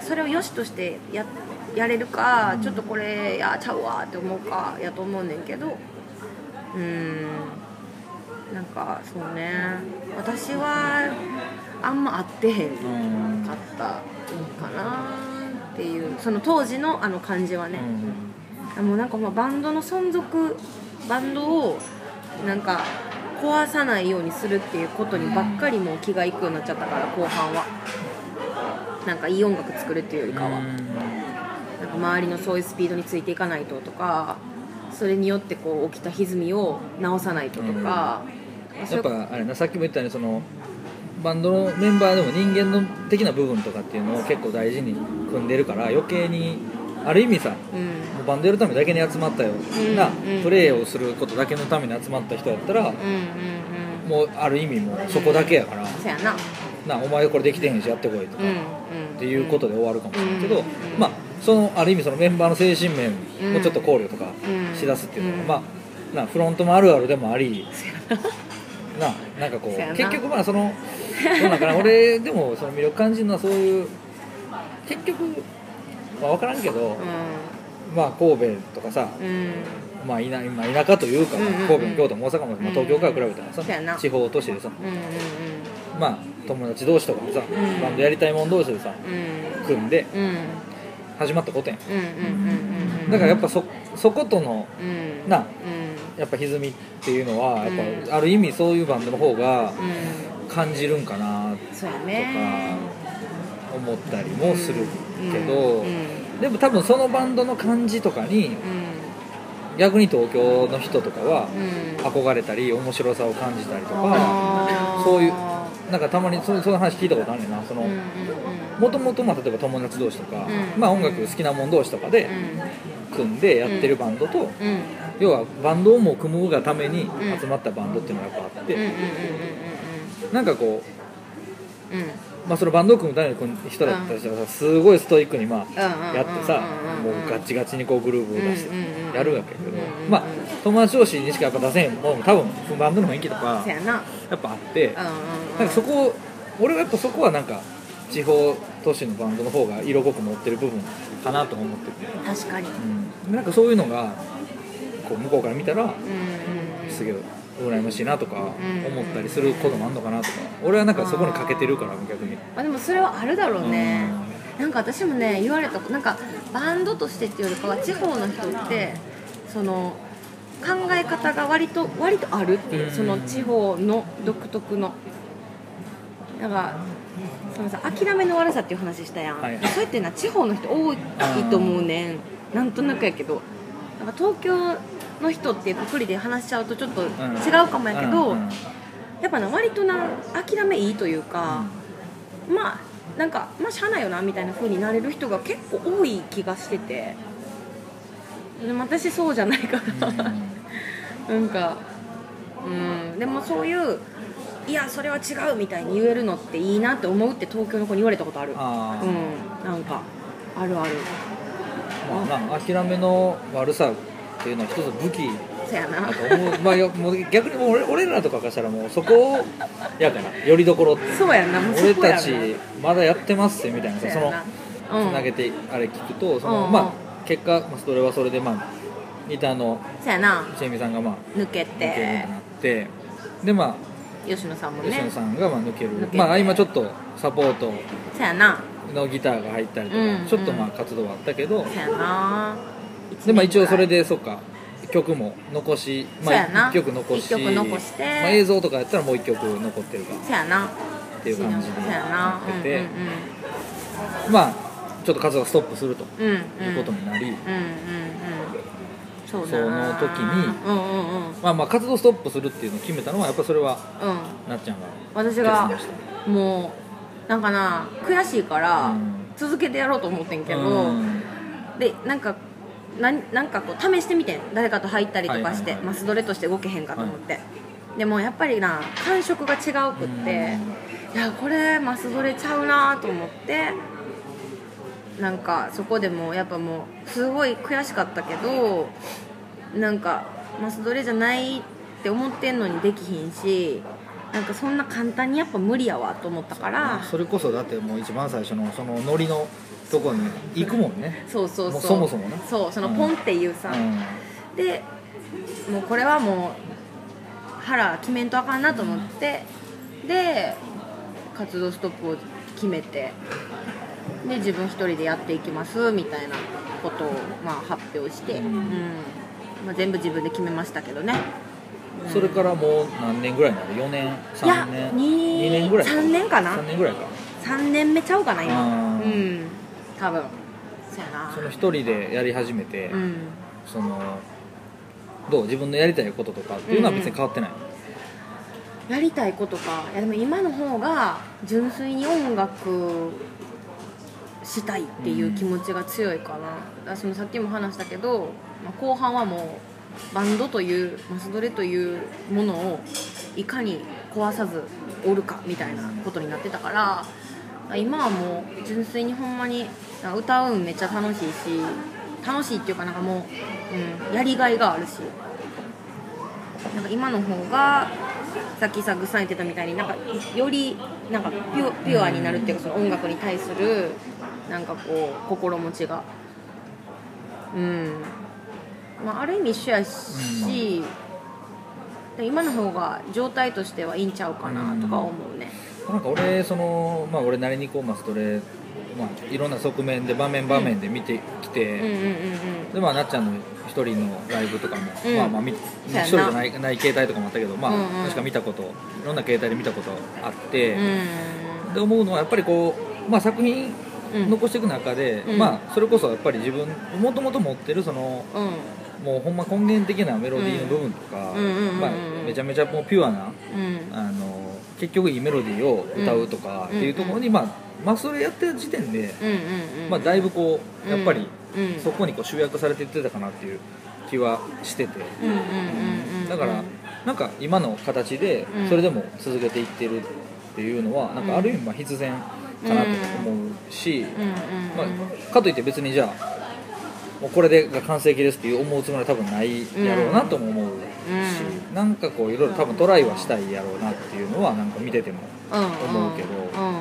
B: それを良しとしてややれるかちょっとこれやちゃうわって思うかやと思うねんけど。うん。なんかそうね。私はあんま合ってへん
A: うん
B: かったかなっていうその当時のあの感じはね、もうなんかまあバンドの存続バンドをなんか壊さないようにするっていうことにばっかりもう気がいくようになっちゃったから後半はなんかいい音楽作るっていうよりかは、なんか周りのそういうスピードについていかないととかそれによってこう起きた歪みを直さないととか、
A: やっぱあれなさっきも言ったようにそのバンドのメンバーでも人間の的な部分とかっていうのを結構大事に組んでるから余計にある意味さ
B: うん。
A: バンドやるためだけに集まったような、
B: うん
A: プレーをすることだけのために集まった人やったら
B: うんうんうん。
A: もうある意味もうそこだけやから、
B: そやな
A: なお前これできてへんしやってこいとか、
B: うんうん
A: っていうことで終わるかもしれないけど、
B: うん
A: まあそのある意味そのメンバーの精神面もちょっと考慮とか
B: うん
A: しだすっていうのが、
B: うん
A: まあなフロントもあるあるでもありな *laughs* なんかこ
B: そう
A: 結局まあそのどうなんかな俺でもその魅力感じるのはそういう結局、まあ、分からんけど、まあ神戸とかさ、
B: うんうん
A: まあ、田まあ田舎というか、
B: うんうんうん
A: 神戸も京都も大阪も、まあ、東京から比べたらさ、
B: そうやな
A: 地方都市でさ
B: うんうん
A: まあ友達同士とかもさ、
B: ん。
A: バンドやりたい者同士でさ
B: うん。
A: 組んで
B: うん。うん
A: 始まったことやん
B: うんうんうんうんうん。
A: だからやっぱそそことの
B: うん。
A: な
B: うん。
A: やっぱ歪みっていうのはやっ
B: うん
A: ぱある意味そういうバンドの方が
B: うん。
A: 感じるんかなと
B: ね
A: か思ったりもするけど
B: うん。うん。
A: でも多分そのバンドの感じとかに逆に東京の人とかは
B: うん。
A: 憧れたり面白さを感じたりとかそういうなんかたまにそその話聞いたことあるねんな。その
B: うんうんうん。
A: もともと例えば友達同士とか、
B: うん。
A: まあ音楽好きな者同士とかで組んでやってるバンドと、
B: うん。うん
A: 要はバンドをもう組むがために集まったバンドっていうのがやっぱあって、なんかこ
B: うんうん。
A: まあ、そのバンドを組むために組む人だったりしたらさすごいストイックにまあやってさもうガチガチにこうグルーブを出してやるわけやけどまあ友達同士にしかやっぱ出せへんものも多分バンドの雰囲気とか
B: や
A: っぱあって
B: うんうんうん。
A: なんかそこを俺はやっぱそこはなんか地方都市のバンドの方が色濃く持ってる部分かなと思ってて、
B: 確かに。
A: うん、なんかそういうのがこう向こうから見たら
B: うんうんうん。
A: すげえ羨ましいなとか思ったりすることもあんのかなとか。俺はなんかそこに欠けてるから逆に。
B: まあでもそれはあるだろうね。なんか私もね言われたなんかバンドとしてっていうよりかは地方の人ってその考え方が割と割とあるっていううん。その地方の独特の。なんかそのさ諦めの悪さっていう話したやん、
A: はい
B: そうやってな地方の人多いと思うねん。なんとなくやけど。なんか東京の人っていうくくりで話しちゃうとちょっと違うかもやけど、やっぱな割とな諦めいいというか、まあなんかまあしゃあないよなみたいな風になれる人が結構多い気がしてて。でも私そうじゃないから、なんかうんでもそういういやそれは違うみたいに言えるのっていいなって思うって東京の子に言われたことある。
A: あー。
B: うんなんかあるある。
A: まあな諦めの悪さっていうのは一つ武器
B: そやな。
A: だと思う。まあよもう逆にもう俺俺らとかからしたらもうそこやからよりどころって。
B: そうやんな。もうそ
A: 俺
B: こやろな。
A: たちまだやってますってみたいなさその
B: そうやな。うん。
A: つなげてあれ聞くとその、
B: うんうん。
A: まあ結果まあそれはそれでまあギターの
B: そやな。
A: 千美さんがまあ
B: 抜け
A: 抜けるなって。でま
B: 吉野さんも
A: あ吉
B: ね
A: 野さんがまあ抜ける。まあ今ちょっとサポート
B: そやな。
A: のギターが入ったりとか、
B: うん
A: ちょっとまあ活動はあったけど、
B: そやな。
A: でまあ一応それ
B: で
A: でそっか曲も残し、まあ、
B: そうやな。
A: 1曲残し。
B: 一曲残して。
A: まあ、映像とかやったらもう1曲残ってるか。
B: そやな。
A: っていう感じで
B: そやな。
A: なってて
B: うん。
A: まあちょっと活動がストップすると
B: うんうん。うん
A: いうことになり、
B: うんうんうん。そう
A: その時に
B: うんうんうん。
A: まあまあ活動ストップするっていうのを決めたのはやっぱそれは
B: うん。
A: なっちゃんが
B: 私がもうなんかな悔しいから
A: うん。
B: 続けてやろうと思ってんけど、
A: うん。
B: でなんかなんなんかこう試してみてん。誰かと入ったりとかして、
A: はいはいはい。
B: マスドレとして動けへんかと思って、でもやっぱりな感触が違うくって、いやこれマスドレちゃうなと思ってなんかそこでもやっぱもうすごい悔しかったけどなんかマスドレじゃないって思ってんのにできひんしなんかそんな簡単にやっぱ無理やわと思ったから。
A: それこそだってもう一番最初のそのノリのとこに行くもんね。
B: そうそうそう。
A: そもそもね。
B: そうそのポンっていうさ、
A: うん。
B: でもうこれはもう腹決めんとあかんなと思ってで活動ストップを決めてで自分一人でやっていきますみたいなことをまあ発表して、
A: うん。
B: うんまあ、全部自分で決めましたけどね、
A: それからもう何年ぐらいになる？4年？
B: いや
A: 3年
B: に
A: 2年ぐらい
B: 3年かな
A: ？3年ぐらいか。
B: 3年目ちゃうかな今。うん。多分。そうやな。
A: その一人でやり始めて、
B: うん。
A: そのどう？自分のやりたいこととかっていうのは別に変わってない、
B: やりたいことか。いやでも今の方が純粋に音楽したいっていう気持ちが強いかな、だかそのさっきも話したけど、まあ後半はもうバンドというマスドレというものをいかに壊さずおるかみたいなことになってたから今はもう純粋にほんまに歌うんめっちゃ楽しいし楽しいっていうかなんかもう、うん、やりがいがあるしなんか今の方がさっきさグさん言ってたみたいになんかよりなんかピュピュアになるっていうかその音楽に対するなんかこう心持ちが。うん。まあある意味一緒やし、で今の方が状態としてはいいんちゃうかなとか思うね。
A: なんか俺そのまあ俺なりにこうマストレまあいろんな側面で場面場面で見てきて、
B: うんうんうんうん。
A: でまあなっちゃんの一人のライブとかも、
B: うん。
A: まあまあ一人じゃないない携帯とかもあったけどまあ、
B: うんうん。
A: 確か見たこといろんな携帯で見たことあって、
B: うん。
A: で思うのはやっぱりこう、まあ、作品
B: うん
A: 残していく中で、
B: うん。
A: まあそれこそやっぱり自分もともと持ってるその
B: うん。
A: もうほんま根源的なメロディーの部分とか、まあ、めちゃめちゃもうピュアな
B: うん。
A: あの結局いいメロディーを歌うとかっていうところに、まあ、まあそれやってる時点で、まあ、だいぶこうやっぱり
B: うん。
A: そこにこう集約されていってたかなっていう気はしてて、だからなんか今の形で
B: うん。
A: それでも続けていってるっていうのはなんかある意味まあ必然かなと思うし、
B: うん。うんうん
A: まあ、かといって別にじゃあもうこれでが完成形ですっていう思うつもりは多分ないやろうなとも思うし、なんかこういろいろ多分トライはしたいやろうなっていうのはなんか見てても
B: うん。
A: 思うけど
B: うんうん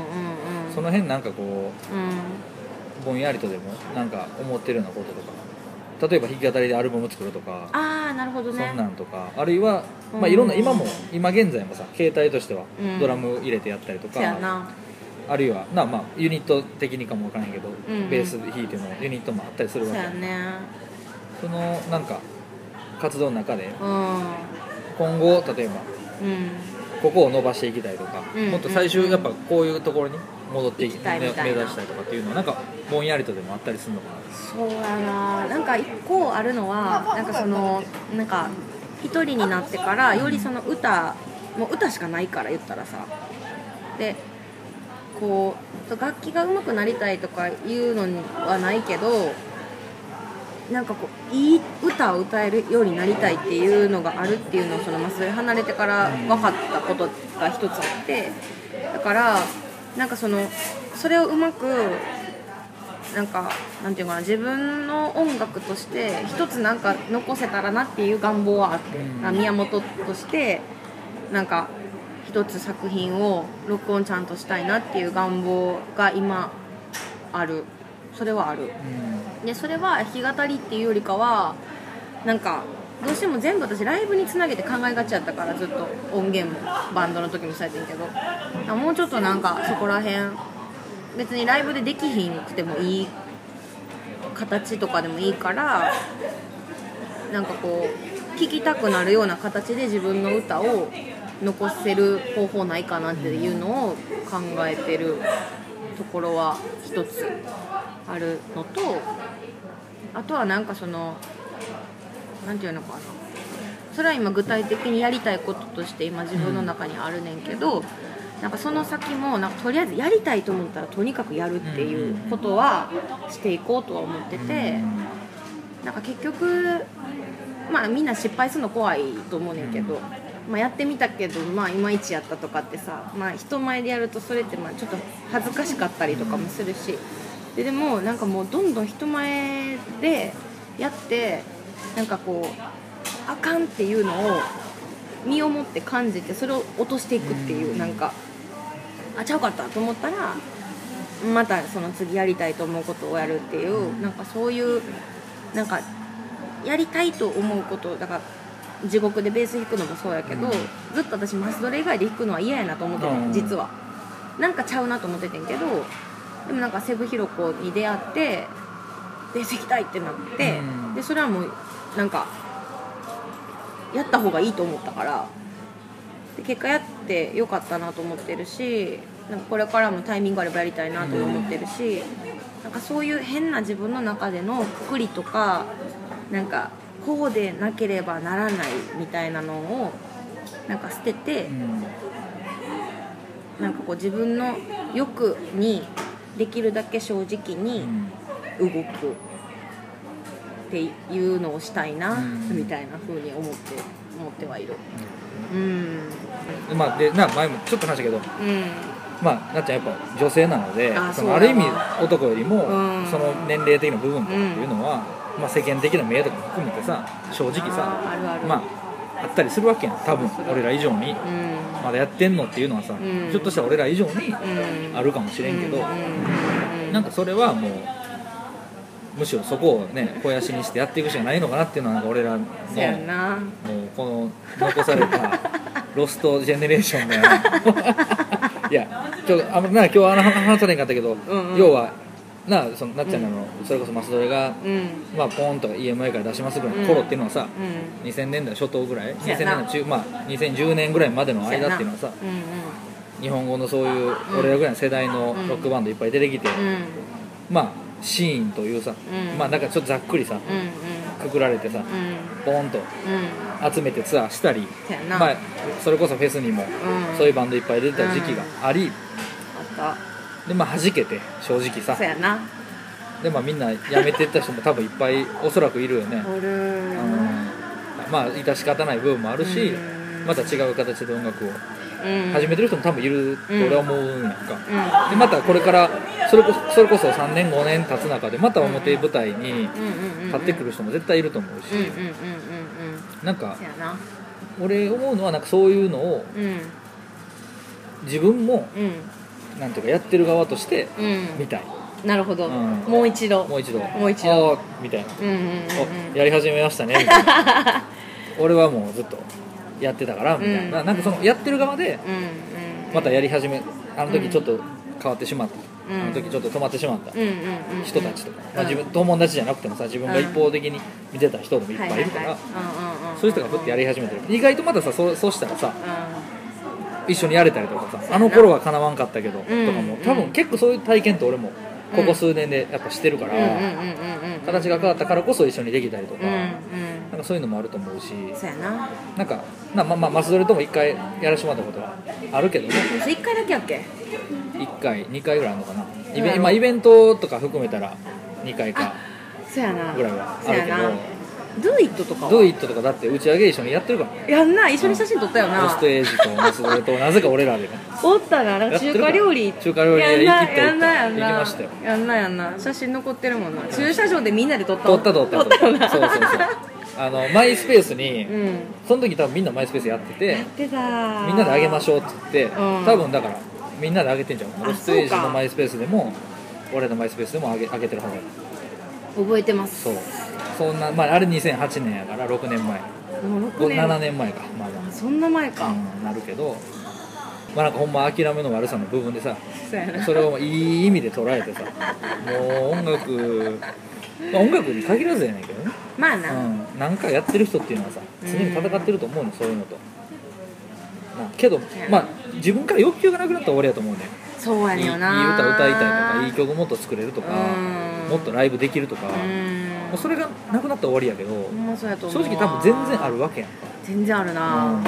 B: うん
A: その辺なんかこ
B: うん。
A: うぼんやりとでもなんか思ってるようなこととか例えば弾き語りでアルバム作るとか。
B: ああなるほどね。
A: そんなんとかあるいは、まあ、
B: うん
A: いろんな今も今現在もさ携帯としては
B: うん。
A: ドラム入れてやったりとか、
B: な
A: あるいはな、まあ、ユニット的にかもわからないけど、
B: ん
A: ベース弾いてのユニットもあったりする
B: そう
A: わけ
B: や。ね。
A: そのなんか活動の中で
B: うん。
A: 今後例えば
B: うん。
A: ここを伸ばしていきたいとか、
B: うん
A: もっと最終やっぱこういうところに戻っていき
B: 行きたいみ
A: 目
B: たいな。
A: 指したいとかっていうのはなんかぼんやりとでもあったりするのか
B: そうやな。なんか一個あるのはなんかそのなんか一人になってからよりその歌もう歌しかないから言ったらさ。でこう楽器が上手くなりたいとかいうのはないけどなんかこういい歌を歌えるようになりたいっていうのがあるっていうのをそのまあそれ離れてから分かったことが一つあってだからなんかそのそれをうまくなんかなんていうかな自分の音楽として一つなんか残せたらなっていう願望はあって、
A: うん。
B: あ宮本としてなんか一つ作品を録音ちゃんとしたいなっていう願望が今ある。それはある。
A: な、
B: でそれは弾き語りっていうよりかはなんかどうしても全部私ライブにつなげて考えがちやったからずっと音源もバンドの時もそうやってんけど。あもうちょっとなんかそこら辺別にライブでできひんくてもいい形とかでもいいからなんかこう聴きたくなるような形で自分の歌を残せる方法ないかなっていうのを考えてるところは一つあるのとあとはなんかそのなんていうのかな。それは今具体的にやりたいこととして今自分の中にあるねんけど、なんかその先もなんかとりあえずやりたいと思ったらとにかくやるっていうことはしていこうとは思ってて、なんか結局まあみんな失敗するの怖いと思うねんけど、まあ、やってみたけどまあいまいちやったとかってさ、まあ、人前でやるとそれってまあちょっと恥ずかしかったりとかもするしででもなんかもうどんどん人前でやってなんかこうあかんっていうのを身をもって感じてそれを落としていくっていうなんかあちゃうかったと思ったらまたその次やりたいと思うことをやるっていうなんかそういうなんかやりたいと思うことだから地獄でベース弾くのもそうやけど、
A: うん。
B: ずっと私マスドレ以外で弾くのは嫌やなと思ってて、
A: うん。
B: 実は。なんかちゃうなと思っててんけどでもなんかセブヒロコに出会ってベース弾きたいってなって、
A: うん。
B: でそれはもうなんかやった方がいいと思ったからで結果やってよかったなと思ってるしなんかこれからもタイミングあればやりたいなと思ってるし、なんかそういう変な自分の中でのくくりとかなんかこうでなければならないみたいなのをなんか捨てて、
A: うん。
B: なんかこう自分の欲にできるだけ正直に動くっていうのをしたいな、
A: うん。
B: みたいな風に思って思ってはいる。うん。
A: でまあでな前もちょっと話したけど
B: うん。
A: まあなっちゃんやっぱ女性なので
B: あそ
A: のある意味男よりも
B: うん。
A: その年齢的な部分っていうのは、まあ、世間的な目とかも含めてさ正直さ
B: あるある。
A: まああったりするわけやん。多分俺ら以上に。
B: うん。
A: まだやってんのっていうのはさ、
B: ん。
A: ひょっとしたら俺ら以上に
B: うん。
A: あるかもしれんけど、
B: うん。うん。
A: なんかそれはもうむしろそこをね肥やしにしてやっていくしかないのかなっていうのはなんか俺らの
B: そうやんな。
A: もうこの残された *laughs* ロストジェネレーションが *laughs* いやちょあのな今日あの話されんかったけど、
B: うんうん。
A: 要はなそのなっちゃんらの、それこそマスドレが、
B: うん。
A: まあ、ポーンと EMI から出しますぐらいの頃っていうのはさ、
B: うん。
A: 2000年代初頭ぐらい2000年代中、まあ、2010年ぐらいまでの間っていうのはさ日本語のそういう俺らぐらいの世代のロックバンドいっぱい出てきて、
B: うん。
A: まあシーンというさ、
B: うん。
A: まあなんかちょっとざっくりさ
B: うん
A: くくられてさ、
B: うん。
A: ポーンと
B: うん。
A: 集めてツアーしたり、まあ、それこそフェスにも
B: うん。
A: そういうバンドいっぱい出てた時期があり、
B: あ
A: でまあ弾けて正直さ。
B: そうやな。
A: でまあみんな辞めてった人も多分いっぱいおそらくいるよね、
B: おる
A: うん。まあ致し方ない部分もあるし、
B: うん。
A: また違う形で音楽を。
B: うん。
A: 始めてる人も多分いると俺は思うんやんか、
B: うん。
A: でまたこれからそれこそそれこそ3年5年経つ中でまた表舞台に立ってくる人も絶対いると思うし、なんか俺思うのはなんかそういうのを
B: うん。
A: 自分も
B: うん
A: なんていうかやってる側として
B: うん。
A: 見たい、
B: なるほど、
A: うん。
B: もう一度。
A: もう一度。
B: もう一度。
A: みたいな、
B: うんうんうん
A: やり始めましたねみたいな。*laughs* 俺はもうずっとやってたからみたいな、
B: うん。
A: なんかそのやってる側でまたやり始めあの時ちょっと変わってしまった、
B: うん。
A: あの時ちょっと止まってしまった人たちとか、まあ、
B: うん。
A: 自分友達じゃなくてもさ自分が一方的に見てた人でもいっぱいいるから、そういう人がふってやり始めてる。意外とまたさそうそうしたらさ一緒にやれたりとかさあの頃はかなわんかったけど、
B: うん。
A: とかも
B: うん
A: 多分結構そういう体験って俺もここ数年でやっぱしてるから、形が変わったからこそ一緒にできたりとか、なんかそういうのもあると思うし
B: そうやな。
A: なんかなまあまあマスドレとも1回やらせてもらったことはあるけどね
B: それ一回だけやっけ
A: ？1回2回ぐらいあるのかな。イベ,、
B: うん。
A: まあ、イベントとか含めたら2回か
B: そうやな。
A: ぐらいはあるけど
B: Do it とかは
A: ？Do It とかだって打ち上げ一緒にやってるから。
B: やんな一緒に写真撮ったよな。
A: ロストエイジとマスドレとなぜか俺らでね
B: おったな。なんか中華料理。
A: 中華料理屋
B: やんなやんなや
A: 行き
B: んな
A: ましたよ。
B: やんなやんな。写真残ってるもんな。駐車場でみんなで撮った
A: 撮った撮った
B: 撮った。よな
A: そうそうそう。あのマイスペースに、
B: うん。
A: その時多分みんなマイスペースやってて
B: やってた。
A: みんなであげましょうって言って、
B: うん。
A: 多分だからみんなであげてんじゃん。
B: あ
A: ロストエイジのマイスペースでも俺のマイスペースでもあげあげてるはず
B: 覚えてます。
A: そう。そんな、まあ、あれ2008年やから6年前。
B: もう6
A: 7
B: 年
A: 年前かまだ
B: あ。そんな前か、
A: うんなるけどまあなんかほんま諦めの悪さの部分でさ
B: そ
A: れをいい意味で捉えてさもう音楽、まあ、音楽に限らずやねんけどね。
B: まあな、
A: うん、なんかやってる人っていうのはさ常に戦ってると思うのそういうのと。なけどまあ自分から欲求がなくなったら終わりやと思うね
B: そうや
A: いいいい歌
B: ねんよな
A: 歌いたいとかいい曲もっと作れるとか。
B: うん
A: もっとライブできるとか
B: う
A: も
B: ん
A: うそれがなくなったら終わりやけど正直多分全然あるわけやんか。
B: 全然あるな、
A: うん。
B: うん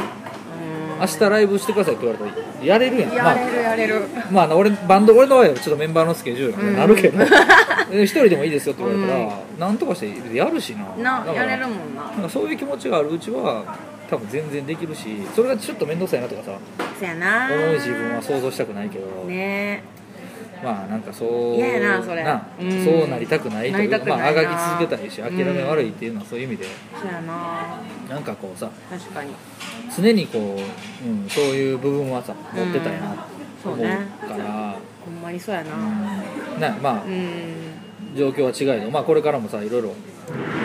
A: 明日ライブしてくださいって言われたらやれるやん。
B: やれるやれる、
A: まあ、まあ俺バンド俺の場合はちょっとメンバーのスケジュールがあるけど、え一人でもいいですよって言われたら、なんとかしてやるしな。
B: なやれるもんな。
A: なそういう気持ちがあるうちは多分全然できるしそれがちょっと面倒くさいなとかさ
B: そやな。
A: 重い自分は想像したくないけど、
B: ね
A: まあなんかそう
B: 嫌やなそれ。うん。
A: そうなりたくないというまああがき続けたいし諦め悪いっていうのはそういう意味で、
B: そやな。
A: なんかこうさ
B: 確かに。
A: 常にこう、うん、そういう部分はさ持ってたいなと思う
B: そうね。
A: から、
B: ほんまにそうやな。
A: うん。なまあ、
B: うん。
A: 状況は違いど、まあ、これからもさいろいろ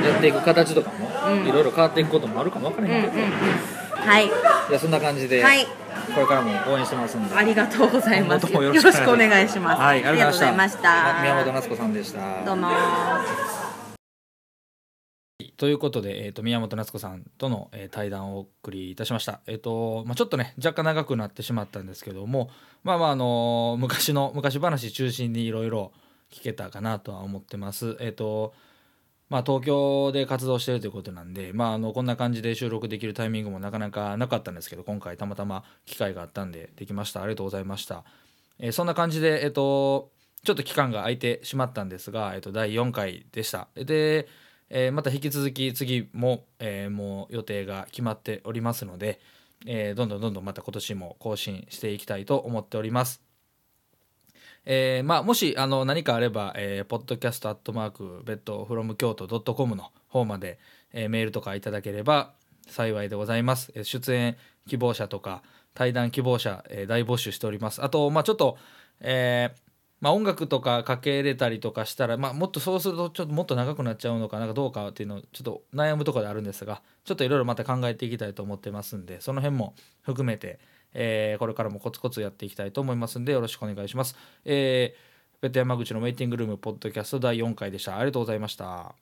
A: やっていく形とかも、
B: うん。
A: いろいろ変わっていくこともあるかもわから
B: うんうんん
A: へけど、
B: うん。はい。
A: じゃあそんな感じで、
B: はい
A: これからも応援してますんで。
B: ありがとうございます。よろしくお願いします。
A: はい、ありがとうございました。宮本夏子さんでした。
B: どうも。
A: ということで、えー、と宮本夏子さんとの、えー対談をお送りいたしました。えっ、とまあ、ちょっとね若干長くなってしまったんですけどもまあまああのー昔の昔話中心にいろいろ聞けたかなとは思ってます。えっ、とまあ、東京で活動してるということなんで、まあ、あのこんな感じで収録できるタイミングもなかなかなかったんですけど今回たまたま機会があったんでできました。ありがとうございました、えーそんな感じで、えっとちょっと期間が空いてしまったんですが、えっと第4回でした。で、えまた引き続き次も、えもう予定が決まっておりますので、えどんどんどんどんまた今年も更新していきたいと思っております。えーまあ、もしあの何かあれば、えー、ポッドキャストベッドフロム京都ドットコムの方まで、えーメールとかいただければ幸いでございます。え出演希望者とか対談希望者、えー大募集しております。あと、まあ、ちょっと、えーまあ、音楽とかかけれたりとかしたら、まあ、もっとそうするとちょっともっと長くなっちゃうのかなんかどうかっていうのをちょっと悩むところであるんですがちょっといろいろまた考えていきたいと思ってますんでその辺も含めて、えーこれからもコツコツやっていきたいと思いますんでよろしくお願いします。えーベッド山口のウェイティングルームポッドキャスト第4回でした。ありがとうございました。